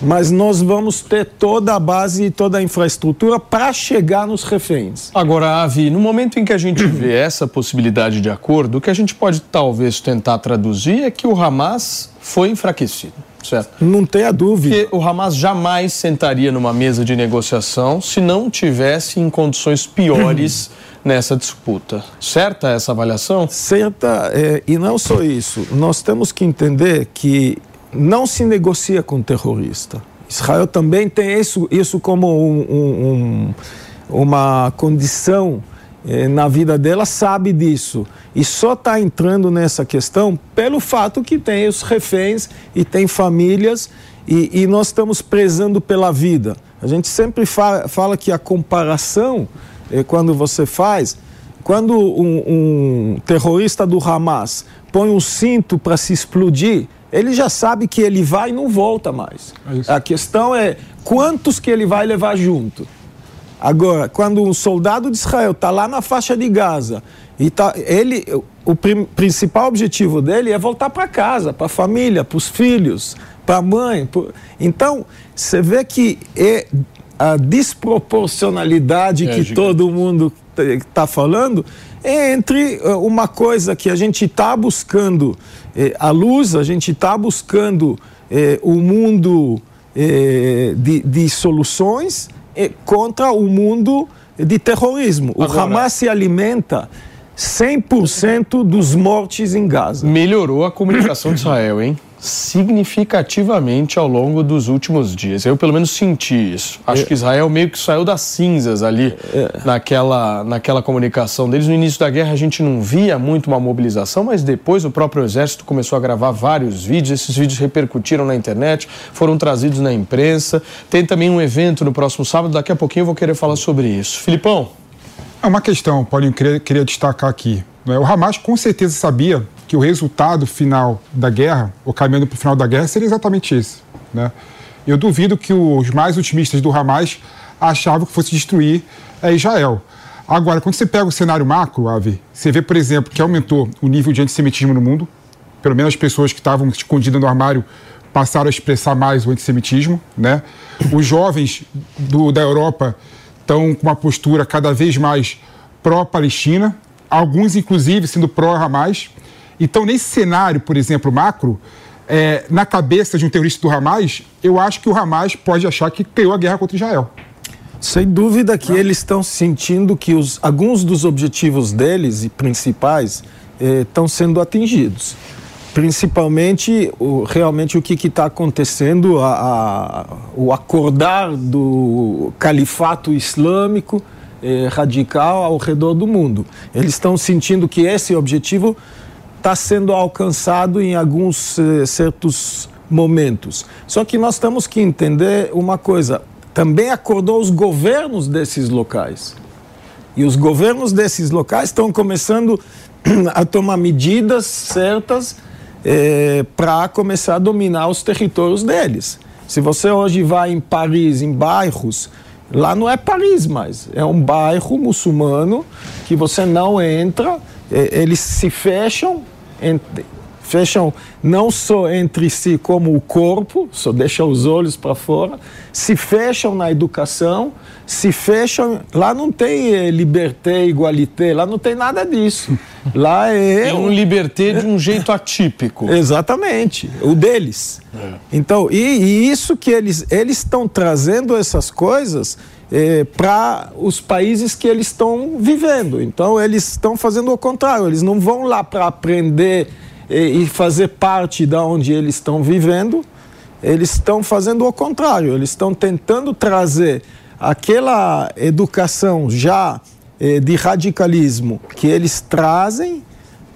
P: mas nós vamos ter toda a base e toda a infraestrutura para chegar nos reféns.
B: Agora, Avi, no momento em que a gente [CLEARS THROAT] vê essa possibilidade de acordo, o que a gente pode talvez tentar traduzir é que o Hamas foi enfraquecido. Certo.
P: Não tenha dúvida.
B: Porque o Hamas jamais sentaria numa mesa de negociação se não tivesse em condições piores [CLEARS THROAT] nessa disputa. Certa essa avaliação?
P: Certa, é, e não só isso. Nós temos que entender que não se negocia com terrorista. Israel também tem isso, isso como um, um, uma condição eh, na vida dela, sabe disso. E só está entrando nessa questão pelo fato que tem os reféns e tem famílias e, e nós estamos prezando pela vida. A gente sempre fala, fala que a comparação, eh, quando você faz, quando um, um terrorista do Hamas põe um cinto para se explodir, ele já sabe que ele vai e não volta mais. É a questão é quantos que ele vai levar junto. Agora, quando um soldado de Israel está lá na faixa de Gaza e tá, ele, o prim, principal objetivo dele é voltar para casa, para a família, para os filhos, para a mãe. Pro... Então, você vê que é a desproporcionalidade é, que gigante. todo mundo está falando é entre eh, uma coisa que a gente está buscando eh, a luz, a gente está buscando eh, o mundo de, de, soluções contra o mundo de terrorismo. O Agora, Hamas se alimenta 100% dos mortes em Gaza.
B: Melhorou a comunicação de Israel, hein? Significativamente ao longo dos últimos dias. Eu, pelo menos, senti isso. Acho que Israel meio que saiu das cinzas ali naquela, naquela comunicação deles. No início da guerra, a gente não via muito uma mobilização, mas depois o próprio exército começou a gravar vários vídeos. Esses vídeos repercutiram na internet, foram trazidos na imprensa. Tem também um evento no próximo sábado. Daqui a pouquinho eu vou querer falar sobre isso. Filipão.
D: É uma questão, Paulinho, que eu queria, queria destacar aqui. né? O Hamas com certeza sabia que o resultado final da guerra, o caminho para o final da guerra, seria exatamente esse. Né? Eu duvido que os mais otimistas do Hamas achavam que fosse destruir é, Israel. Agora, quando você pega o cenário macro, Avi, você vê, por exemplo, que aumentou o nível de antissemitismo no mundo. Pelo menos as pessoas que estavam escondidas no armário passaram a expressar mais o antissemitismo. Né? Os jovens do, da Europa estão com uma postura cada vez mais pró-Palestina, alguns, inclusive, sendo pró-Hamas. Então, nesse cenário, por exemplo, macro, é, na cabeça de um terrorista do Hamas, eu acho que o Hamas pode achar que criou a guerra contra Israel.
P: Sem dúvida que eles estão sentindo que os, alguns dos objetivos deles e principais eh, estão sendo atingidos. Principalmente, o, realmente, o que está acontecendo, a, a, o acordar do califato islâmico eh, radical ao redor do mundo. Eles estão sentindo que esse objetivo está sendo alcançado em alguns eh, certos momentos. Só que nós temos que entender uma coisa: também acordou os governos desses locais. E os governos desses locais estão começando [CLEARS THROAT] a tomar medidas certas eh, para começar a dominar os territórios deles. Se você hoje vai em Paris, em bairros, lá não é Paris mais, é um bairro muçulmano que você não entra, eh, eles se fecham, entre, fecham não só entre si como o corpo, só deixam os olhos para fora, se fecham na educação, se fecham. Lá não tem eh, liberté, igualité, lá não tem nada disso. [LAUGHS] Lá é.
B: É um liberté de um jeito atípico. [LAUGHS]
P: Exatamente, o deles. Então, e, e isso que eles eles estão trazendo essas coisas para os países que eles estão vivendo. Então, eles estão fazendo o contrário, eles não vão lá para aprender e, e fazer parte da onde eles estão vivendo, eles estão fazendo o contrário, eles estão tentando trazer aquela educação já eh, de radicalismo que eles trazem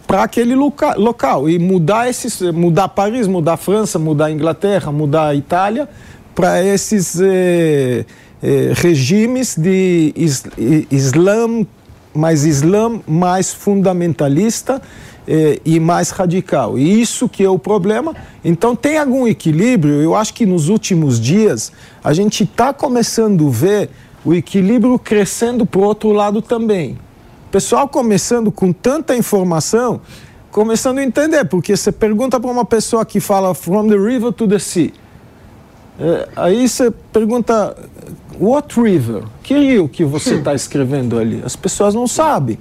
P: para aquele loca local. E mudar esses mudar Paris, mudar França, mudar Inglaterra, mudar Itália para esses eh, eh, regimes de is, Islã, mais Islã mais fundamentalista eh, e mais radical. E isso que é o problema. Então tem algum equilíbrio. Eu acho que nos últimos dias a gente está começando a ver o equilíbrio crescendo para o outro lado também. O pessoal começando com tanta informação, começando a entender, porque você pergunta para uma pessoa que fala from the river to the sea. É, aí você pergunta, what river? Que rio que você está escrevendo ali? As pessoas não sabem.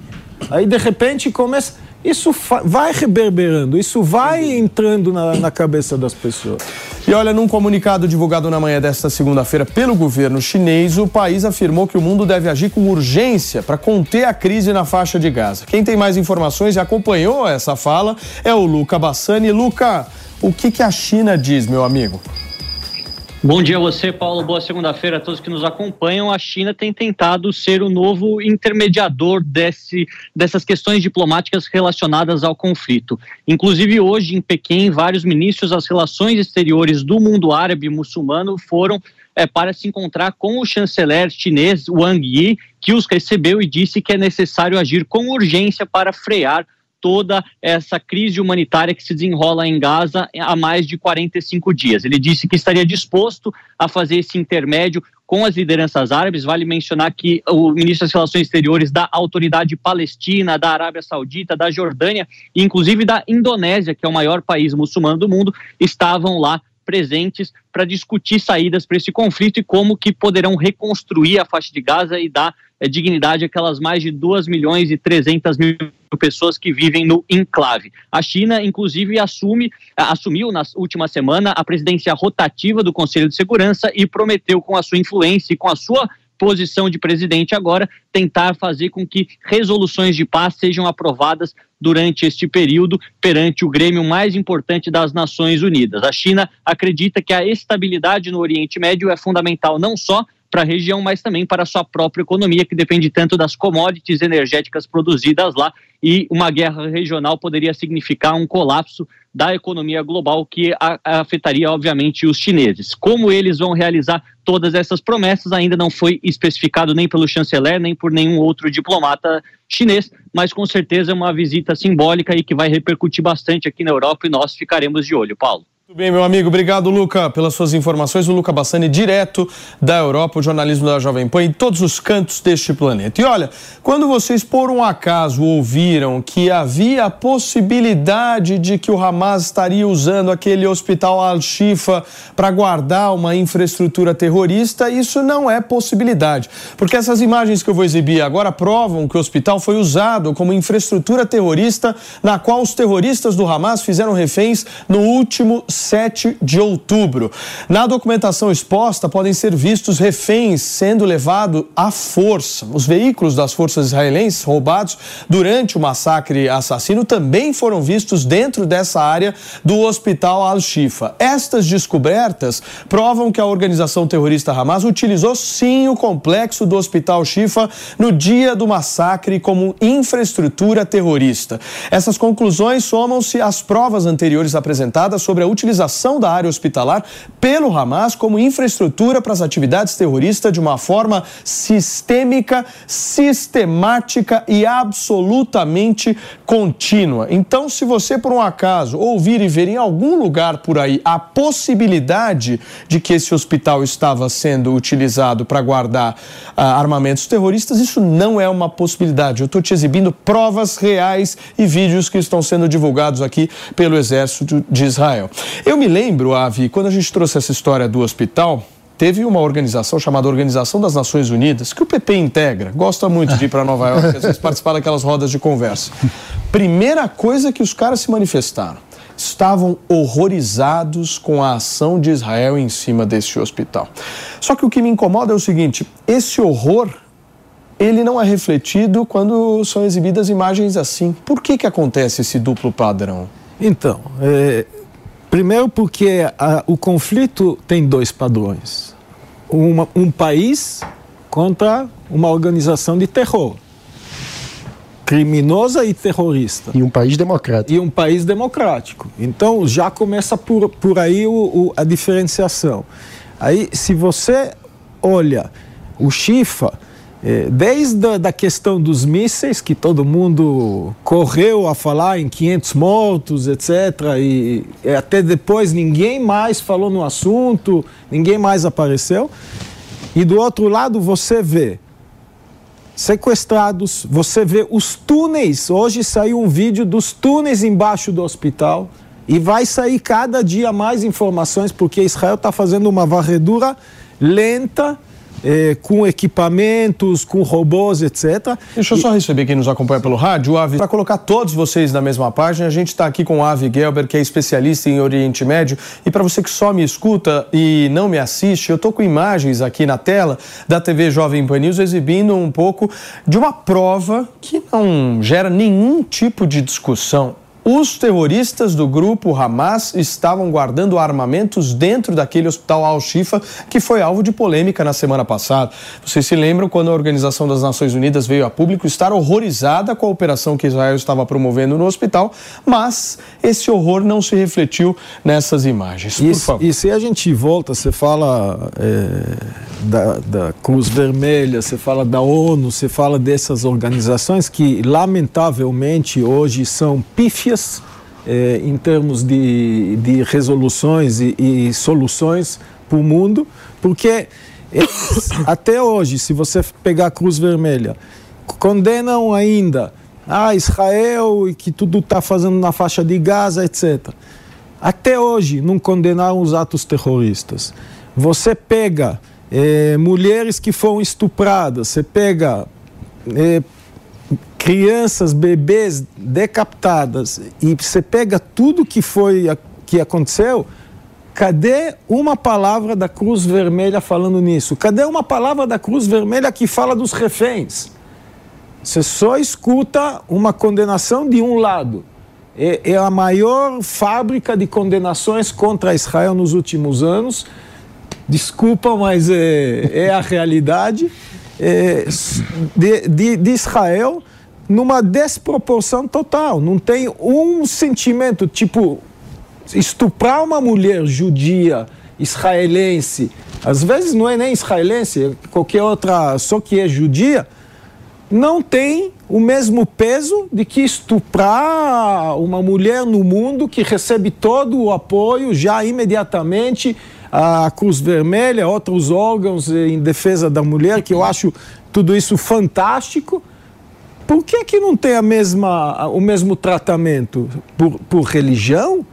P: Aí de repente começa. Isso vai reverberando, isso vai entrando na, na, cabeça das pessoas.
B: E olha, num comunicado divulgado na manhã desta segunda-feira pelo governo chinês, o país afirmou que o mundo deve agir com urgência para conter a crise na faixa de Gaza. Quem tem mais informações e acompanhou essa fala é o Luca Bassani. Luca, o que, que a China diz, meu amigo?
Q: Bom dia a você, Paulo. Boa segunda-feira a todos que nos acompanham. A China tem tentado ser o novo intermediador desse, dessas questões diplomáticas relacionadas ao conflito. Inclusive, hoje em Pequim, vários ministros das relações exteriores do mundo árabe e muçulmano foram é, para se encontrar com o chanceler chinês Wang Yi, que os recebeu e disse que é necessário agir com urgência para frear toda essa crise humanitária que se desenrola em Gaza há mais de 45 dias. Ele disse que estaria disposto a fazer esse intermédio com as lideranças árabes. Vale mencionar que o ministro das Relações Exteriores da Autoridade Palestina, da Arábia Saudita, da Jordânia e inclusive da Indonésia, que é o maior país muçulmano do mundo, estavam lá presentes para discutir saídas para esse conflito e como que poderão reconstruir a faixa de Gaza e dar é, dignidade àquelas mais de 2 milhões e 300 mil pessoas que vivem no enclave. A China, inclusive, assume, assumiu na última semana a presidência rotativa do Conselho de Segurança e prometeu, com a sua influência e com a sua posição de presidente agora tentar fazer com que resoluções de paz sejam aprovadas durante este período perante o grêmio mais importante das Nações Unidas. A China acredita que a estabilidade no Oriente Médio é fundamental não só para a região, mas também para a sua própria economia, que depende tanto das commodities energéticas produzidas lá, e uma guerra regional poderia significar um colapso da economia global que afetaria, obviamente, os chineses. Como eles vão realizar todas essas promessas ainda não foi especificado nem pelo chanceler, nem por nenhum outro diplomata chinês, mas com certeza é uma visita simbólica e que vai repercutir bastante aqui na Europa e nós ficaremos de olho. Paulo.
B: Muito bem, meu amigo. Obrigado, Luca, pelas suas informações. O Luca Bassani, direto da Europa, o jornalismo da Jovem Pan em todos os cantos deste planeta. E olha, quando vocês por um acaso ouviram que havia a possibilidade de que o Hamas estaria usando aquele hospital Al-Shifa para guardar uma infraestrutura terrorista, isso não é possibilidade. Porque essas imagens que eu vou exibir agora provam que o hospital foi usado como infraestrutura terrorista na qual os terroristas do Hamas fizeram reféns no último 7 de outubro. Na documentação exposta, podem ser vistos reféns sendo levados à força. Os veículos das forças israelenses roubados durante o massacre assassino também foram vistos dentro dessa área do hospital Al-Shifa. Estas descobertas provam que a organização terrorista Hamas utilizou sim o complexo do hospital Shifa no dia do massacre como infraestrutura terrorista. Essas conclusões somam-se às provas anteriores apresentadas sobre a utilização utilização da área hospitalar pelo Hamas como infraestrutura para as atividades terroristas de uma forma sistêmica, sistemática e absolutamente contínua. Então, se você por um acaso ouvir e ver em algum lugar por aí a possibilidade de que esse hospital estava sendo utilizado para guardar uh, armamentos terroristas, isso não é uma possibilidade. Eu estou te exibindo provas reais e vídeos que estão sendo divulgados aqui pelo Exército de Israel. Eu me lembro, Avi, quando a gente trouxe essa história do hospital, teve uma organização chamada Organização das Nações Unidas, que o PP integra, gosta muito de ir para Nova York, às vezes participar daquelas rodas de conversa. Primeira coisa que os caras se manifestaram, estavam horrorizados com a ação de Israel em cima desse hospital. Só que o que me incomoda é o seguinte, esse horror ele não é refletido quando são exibidas imagens assim. Por que que acontece esse duplo padrão?
P: Então, é, Primeiro, porque a, o conflito tem dois padrões: uma, um país contra uma organização de terror, criminosa e terrorista.
E: E um país democrático.
P: E um país democrático. Então já começa por, por aí o, o, a diferenciação. Aí, se você olha o Chifa desde a da questão dos mísseis, que todo mundo correu a falar em 500 mortos, etc., e até depois ninguém mais falou no assunto, ninguém mais apareceu. E do outro lado você vê sequestrados, você vê os túneis. Hoje saiu um vídeo dos túneis embaixo do hospital e vai sair cada dia mais informações, porque Israel está fazendo uma varredura lenta é, com equipamentos, com robôs, etc.
B: Deixa eu só receber quem nos acompanha pelo rádio, o Avi, para colocar todos vocês na mesma página. A gente está aqui com o Avi Gelber, que é especialista em Oriente Médio. E para você que só me escuta e não me assiste, eu estou com imagens aqui na tela da TV Jovem Pan News exibindo um pouco de uma prova que não gera nenhum tipo de discussão. Os terroristas do grupo Hamas estavam guardando armamentos dentro daquele hospital Al-Shifa que foi alvo de polêmica na semana passada. Vocês se lembram quando a Organização das Nações Unidas veio a público estar horrorizada com a operação que Israel estava promovendo no hospital, mas esse horror não se refletiu nessas imagens. Por
P: e,
B: favor.
P: E se a gente volta, você fala é, da, da Cruz Vermelha, você fala da ONU, você fala dessas organizações que lamentavelmente hoje são eh, em termos de, de resoluções e, e soluções para o mundo, porque [COUGHS] eles, até hoje, se você pegar a Cruz Vermelha, condenam ainda ah, Israel e que tudo está fazendo na faixa de Gaza, etc. Até hoje não condenaram os atos terroristas. Você pega eh, mulheres que foram estupradas, você pega eh, crianças, bebês decapitadas e você pega tudo que foi que aconteceu, Cadê uma palavra da Cruz Vermelha falando nisso? Cadê uma palavra da Cruz Vermelha que fala dos reféns? Você só escuta uma condenação de um lado. É, é, a maior fábrica de condenações contra Israel nos últimos anos. Desculpa, mas é, é a realidade é, de, de, de Israel numa desproporção total. Não tem um sentimento, tipo, estuprar uma mulher judia, israelense, às vezes não é nem israelense, é qualquer outra, só que é judia, não tem o mesmo peso de que estuprar uma mulher no mundo que recebe todo o apoio já imediatamente a Cruz Vermelha, outros órgãos em defesa da mulher, que eu acho tudo isso fantástico. Por que, que não tem a mesma, o mesmo tratamento? Por, por religião?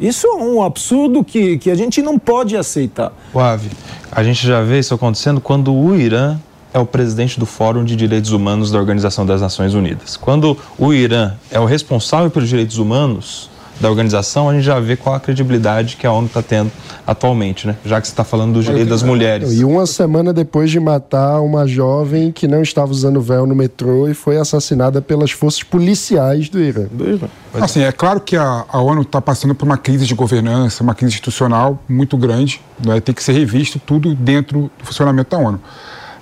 P: Isso é um absurdo que, que a gente não pode aceitar.
H: Ave, a gente já vê isso acontecendo quando o Irã é o presidente do Fórum de Direitos Humanos da Organização das Nações Unidas. Quando o Irã é o responsável pelos direitos humanos da organização, a gente já vê qual a credibilidade que a ONU está tendo atualmente, né? Já que você está falando do direito das mulheres.
E: E uma semana depois de matar uma jovem que não estava usando véu no metrô e foi assassinada pelas forças policiais do Irã. Do Irã.
D: Assim, é claro que a, a ONU está passando por uma crise de governança, uma crise institucional muito grande. Né? Tem que ser revisto tudo dentro do funcionamento da ONU.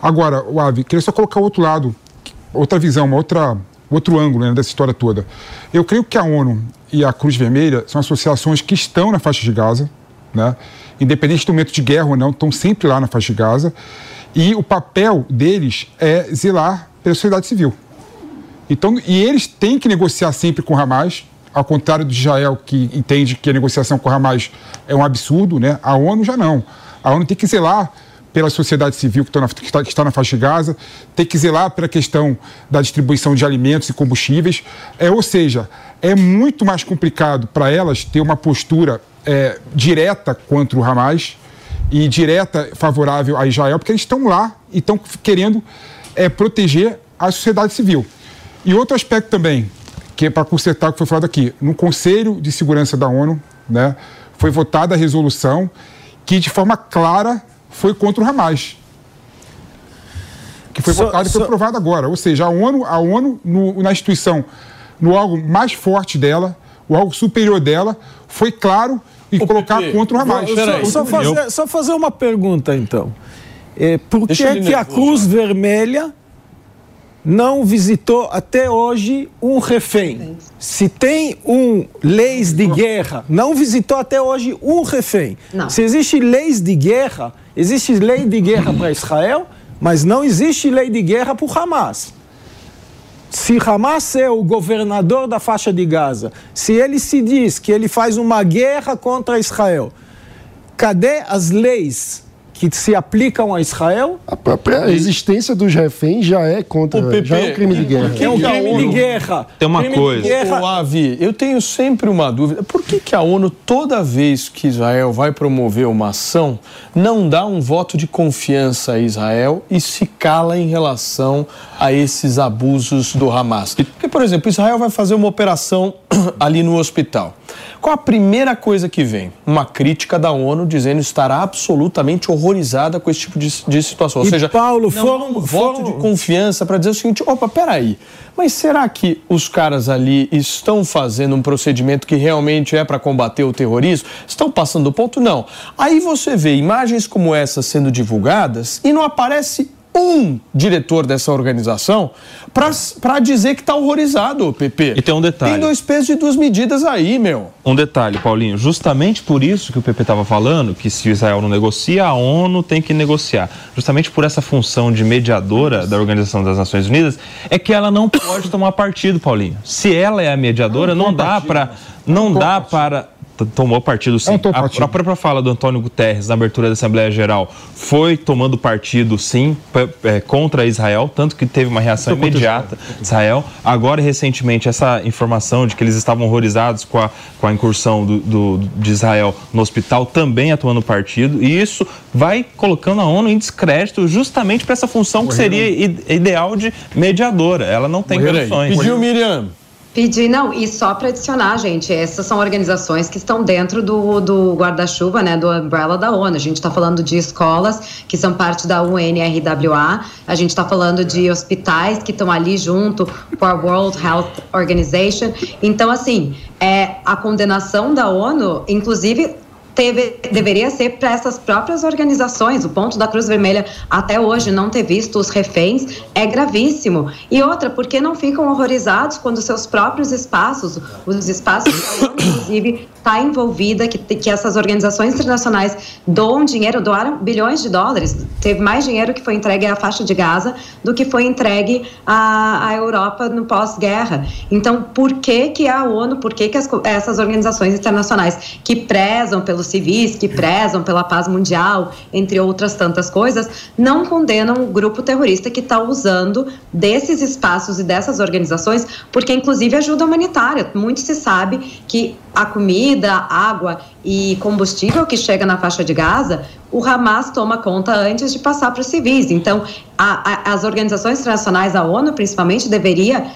D: Agora, o Ave, queria só colocar outro lado, outra visão, uma outra, outro ângulo né, dessa história toda. Eu creio que a ONU e a Cruz Vermelha são associações que estão na faixa de Gaza, né? independente do momento de guerra ou não, estão sempre lá na faixa de Gaza. E o papel deles é zelar pela sociedade civil. Então, e eles têm que negociar sempre com o Hamas, ao contrário de Israel, que entende que a negociação com o Hamas é um absurdo, né? A ONU já não. A ONU tem que zelar pela sociedade civil que, na, que, está, que está na faixa de Gaza, tem que zelar pela questão da distribuição de alimentos e combustíveis. É, ou seja, é muito mais complicado para elas ter uma postura é, direta contra o Hamas e direta favorável a Israel, porque eles estão lá e estão querendo é, proteger a sociedade civil. E outro aspecto também, que é para consertar o que foi falado aqui, no Conselho de Segurança da ONU, né, foi votada a resolução que, de forma clara, foi contra o Hamas. Que foi so, votado e foi so... aprovado agora. Ou seja, a ONU, a ONU no, na instituição, no algo mais forte dela, o algo superior dela, foi claro e colocar contra o Hamas.
P: Só, só, fazer, só, fazer, uma pergunta, então. É, por que, que a Cruz Vermelha não visitou até hoje um refém. Se tem um leis de guerra, não visitou até hoje um refém. Não. Se existe leis de guerra, existe lei de guerra para Israel, mas não existe lei de guerra para o Hamas. Se Hamas é o governador da faixa de Gaza, se ele se diz que ele faz uma guerra contra Israel, cadê as leis que se aplicam a Israel.
E: A própria existência dos reféns já é contra, PP, já é um crime de guerra.
P: É um crime de guerra.
H: Tem uma
P: crime
H: coisa.
B: Guerra... Ô, Avi, eu tenho sempre uma dúvida. Por que, que a ONU, toda vez que Israel vai promover uma ação, não dá um voto de confiança a Israel e se cala em relação a esses abusos do Hamas? Porque, por exemplo, Israel vai fazer uma operação [CLEARS THROAT] ali no hospital. Qual a primeira coisa que vem? Uma crítica da ONU dizendo estar absolutamente horrorizada com esse tipo de, de situação. Ou
P: e
B: seja,
P: Paulo,
B: não foram, um voto foram... de confiança para dizer o seguinte: opa, peraí, mas será que os caras ali estão fazendo um procedimento que realmente é para combater o terrorismo? Estão passando do ponto? Não. Aí você vê imagens como essa sendo divulgadas e não aparece um diretor dessa organização para dizer que está horrorizado, PP.
H: E tem um detalhe.
B: Tem dois pesos e duas medidas aí, meu.
H: Um detalhe, Paulinho. Justamente por isso que o PP estava falando, que se Israel não negocia, a ONU tem que negociar. Justamente por essa função de mediadora da Organização das Nações Unidas, é que ela não pode tomar partido, Paulinho. Se ela é a mediadora, não, não dá para não dá para tomou partido sim. É a, a, própria fala do Antônio Guterres na abertura da Assembleia Geral foi tomando partido sim é, contra Israel, tanto que teve uma reação imediata de Israel. Agora, recentemente, essa informação de que eles estavam horrorizados com a, com a incursão do, do, de Israel no hospital também atuando partido, e isso vai colocando a ONU em descrédito justamente para essa função que seria ideal de mediadora. Ela não tem condições.
B: Pediu, Miriam.
G: Pedir, não, e só para adicionar, gente, essas são organizações que estão dentro do, do guarda-chuva, né, do umbrella da ONU. A gente está falando de escolas que são parte da UNRWA, a gente está falando de hospitais que estão ali junto com a World Health Organization. Então, assim, é, a condenação da ONU, inclusive Teve, deveria ser para essas próprias organizações. O ponto da Cruz Vermelha até hoje não ter visto os reféns é gravíssimo. E outra, por que não ficam horrorizados quando seus próprios espaços, os espaços que ONU, inclusive, está envolvida, que, que essas organizações internacionais doam dinheiro, doaram bilhões de dólares. Teve mais dinheiro que foi entregue à faixa de Gaza do que foi entregue à, à Europa no pós-guerra. Então, por que, que a ONU, por que, que as, essas organizações internacionais que prezam pelos civis, que prezam pela paz mundial, entre outras tantas coisas, não condenam o grupo terrorista que está usando desses espaços e dessas organizações, porque inclusive ajuda humanitária. Muito se sabe que a comida, água e combustível que chega na faixa de Gaza, o Hamas toma conta antes de passar para os civis. Então, a, a, as organizações internacionais, a ONU principalmente, deveria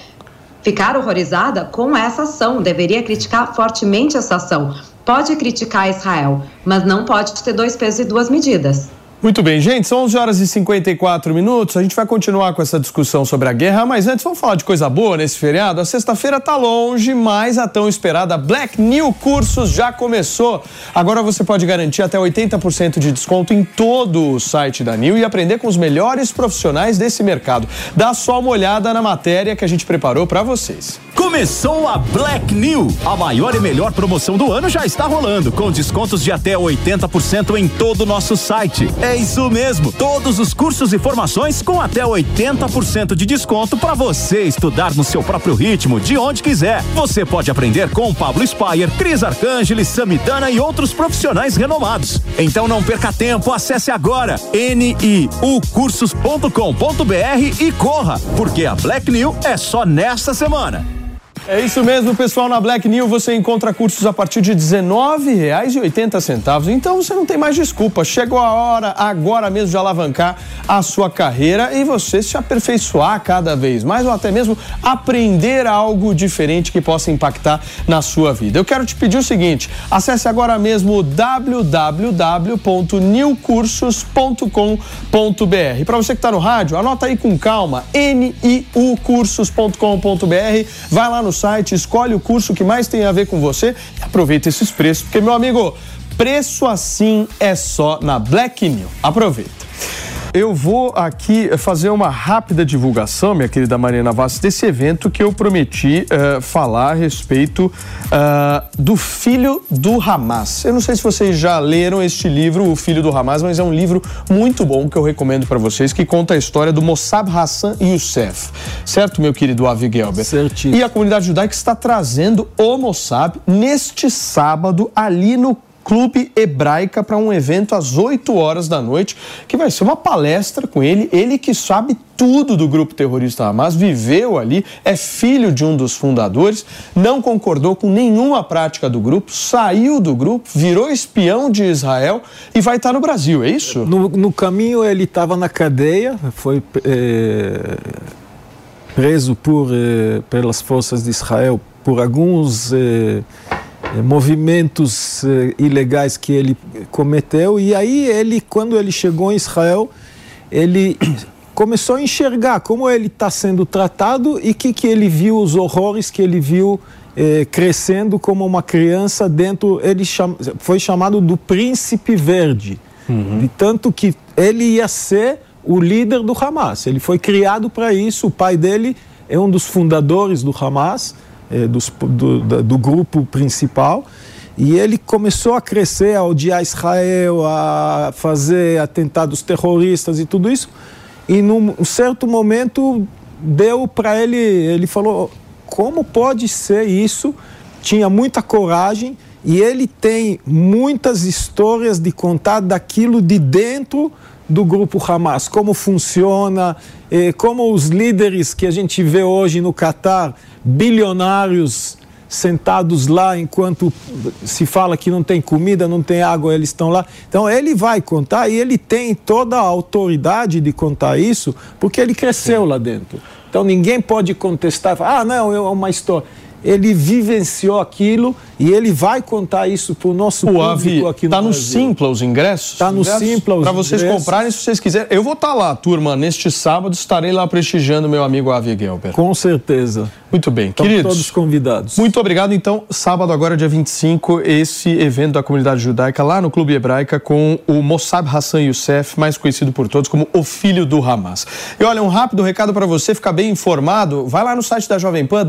G: ficar horrorizada com essa ação, deveria criticar fortemente essa ação. Pode criticar Israel, mas não pode ter dois pesos e duas medidas.
B: Muito bem, gente, são 11 horas e 54 minutos. A gente vai continuar com essa discussão sobre a guerra, mas antes vamos falar de coisa boa nesse feriado. A sexta-feira tá longe, mas a tão esperada Black New Cursos já começou. Agora você pode garantir até 80% de desconto em todo o site da New e aprender com os melhores profissionais desse mercado. Dá só uma olhada na matéria que a gente preparou para vocês.
R: Começou a Black New. A maior e melhor promoção do ano já está rolando, com descontos de até 80% em todo o nosso site. É isso mesmo, todos os cursos e formações com até 80% de desconto para você estudar no seu próprio ritmo, de onde quiser. Você pode aprender com Pablo Spire, Cris Arcangeli, Samidana e outros profissionais renomados. Então não perca tempo, acesse agora niucursos.com.br e corra, porque a Black New é só nesta semana.
B: É isso mesmo, pessoal. Na Black New você encontra cursos a partir de R$19,80. Então você não tem mais desculpa. Chegou a hora agora mesmo de alavancar a sua carreira e você se aperfeiçoar cada vez mais ou até mesmo aprender algo diferente que possa impactar na sua vida. Eu quero te pedir o seguinte: acesse agora mesmo www.newcursos.com.br. Para você que está no rádio, anota aí com calma: niucursos.com.br. Vai lá no site, escolhe o curso que mais tem a ver com você e aproveita esses preços, porque, meu amigo, preço assim é só na Black New. Aproveita. Eu vou aqui fazer uma rápida divulgação, minha querida Mariana Vaz, desse evento que eu prometi uh, falar a respeito uh, do filho do Hamas. Eu não sei se vocês já leram este livro, O Filho do Hamas, mas é um livro muito bom que eu recomendo para vocês, que conta a história do Mossab Hassan Youssef. Certo, meu querido Avi Gelber?
P: Certíssimo.
B: E a comunidade judaica está trazendo o Mossab neste sábado ali no Clube Hebraica para um evento às 8 horas da noite, que vai ser uma palestra com ele, ele que sabe tudo do grupo terrorista Hamas, viveu ali, é filho de um dos fundadores, não concordou com nenhuma prática do grupo, saiu do grupo, virou espião de Israel e vai estar no Brasil, é isso?
P: No, no caminho ele estava na cadeia, foi é, preso por, é, pelas forças de Israel por alguns é, movimentos eh, ilegais que ele cometeu. E aí ele quando ele chegou em Israel ele [CLEARS THROAT] começou a enxergar como ele está sendo tratado e que que ele viu os horrores que ele viu eh, crescendo como uma criança dentro. Ele cham, foi chamado do príncipe verde. Uhum. de tanto que ele ia ser o líder do Hamas. Ele foi criado para isso. O pai dele é um dos fundadores do Hamas é, dos, do, do grupo principal. E ele começou a crescer, a odiar Israel, a fazer atentados terroristas e tudo isso. E num certo momento deu para ele, ele falou: como pode ser isso? Tinha muita coragem e ele tem muitas histórias de contar daquilo de dentro do grupo Hamas, como funciona, como os líderes que a gente vê hoje no Catar, bilionários sentados lá enquanto se fala que não tem comida, não tem água, eles estão lá. Então ele vai contar e ele tem toda a autoridade de contar isso porque ele cresceu lá dentro. Então ninguém pode contestar, ah, não, é uma história. Ele vivenciou aquilo e ele vai contar isso para o nosso
B: O
P: público
B: Avi,
P: aqui no
B: tá no
P: Brasil.
B: Simpla os ingressos?
P: Tá no
B: Ingressos
P: Simpla os
B: Pra vocês
P: ingressos.
B: comprarem, se vocês quiserem. Eu vou estar lá, turma, neste sábado, estarei lá prestigiando meu amigo Avi Gelber.
P: Com certeza.
B: Muito bem,
P: Estão
B: queridos.
P: todos convidados.
B: Muito obrigado. Então, sábado, agora, dia 25, esse evento da comunidade judaica lá no Clube Hebraica com o Mossab Hassan Youssef, mais conhecido por todos como o filho do Hamas. E olha, um rápido recado para você ficar bem informado. Vai lá no site da Jovem Pan,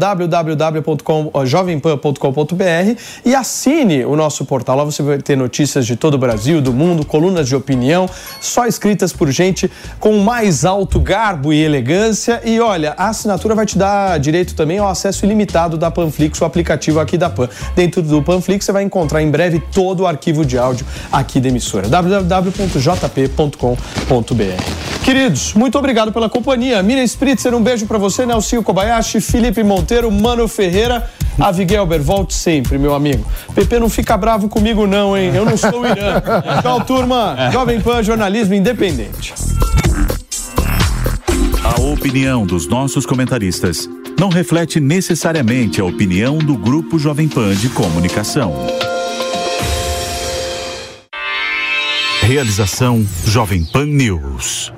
B: www.jovempan.com.br e assine o nosso portal. Lá você vai ter notícias de todo o Brasil, do mundo, colunas de opinião, só escritas por gente com mais alto garbo e elegância. E olha, a assinatura vai te dar direito também ao acesso ilimitado da Panflix, o aplicativo aqui da Pan. Dentro do Panflix você vai encontrar em breve todo o arquivo de áudio aqui da emissora. www.jp.com.br. Queridos, muito obrigado pela companhia. Miriam Spritzer, um beijo pra você, Nelson Kobayashi, Felipe Monteiro, Mano Ferreira, Avi Gelber, volte sempre, meu amigo. Pepe, não fica bravo comigo não, hein? Eu não sou o Irã. Tchau, [LAUGHS] turma. Jovem Pan, jornalismo independente.
S: A opinião dos nossos comentaristas não reflete necessariamente a opinião do Grupo Jovem Pan de Comunicação. Realização Jovem Pan News.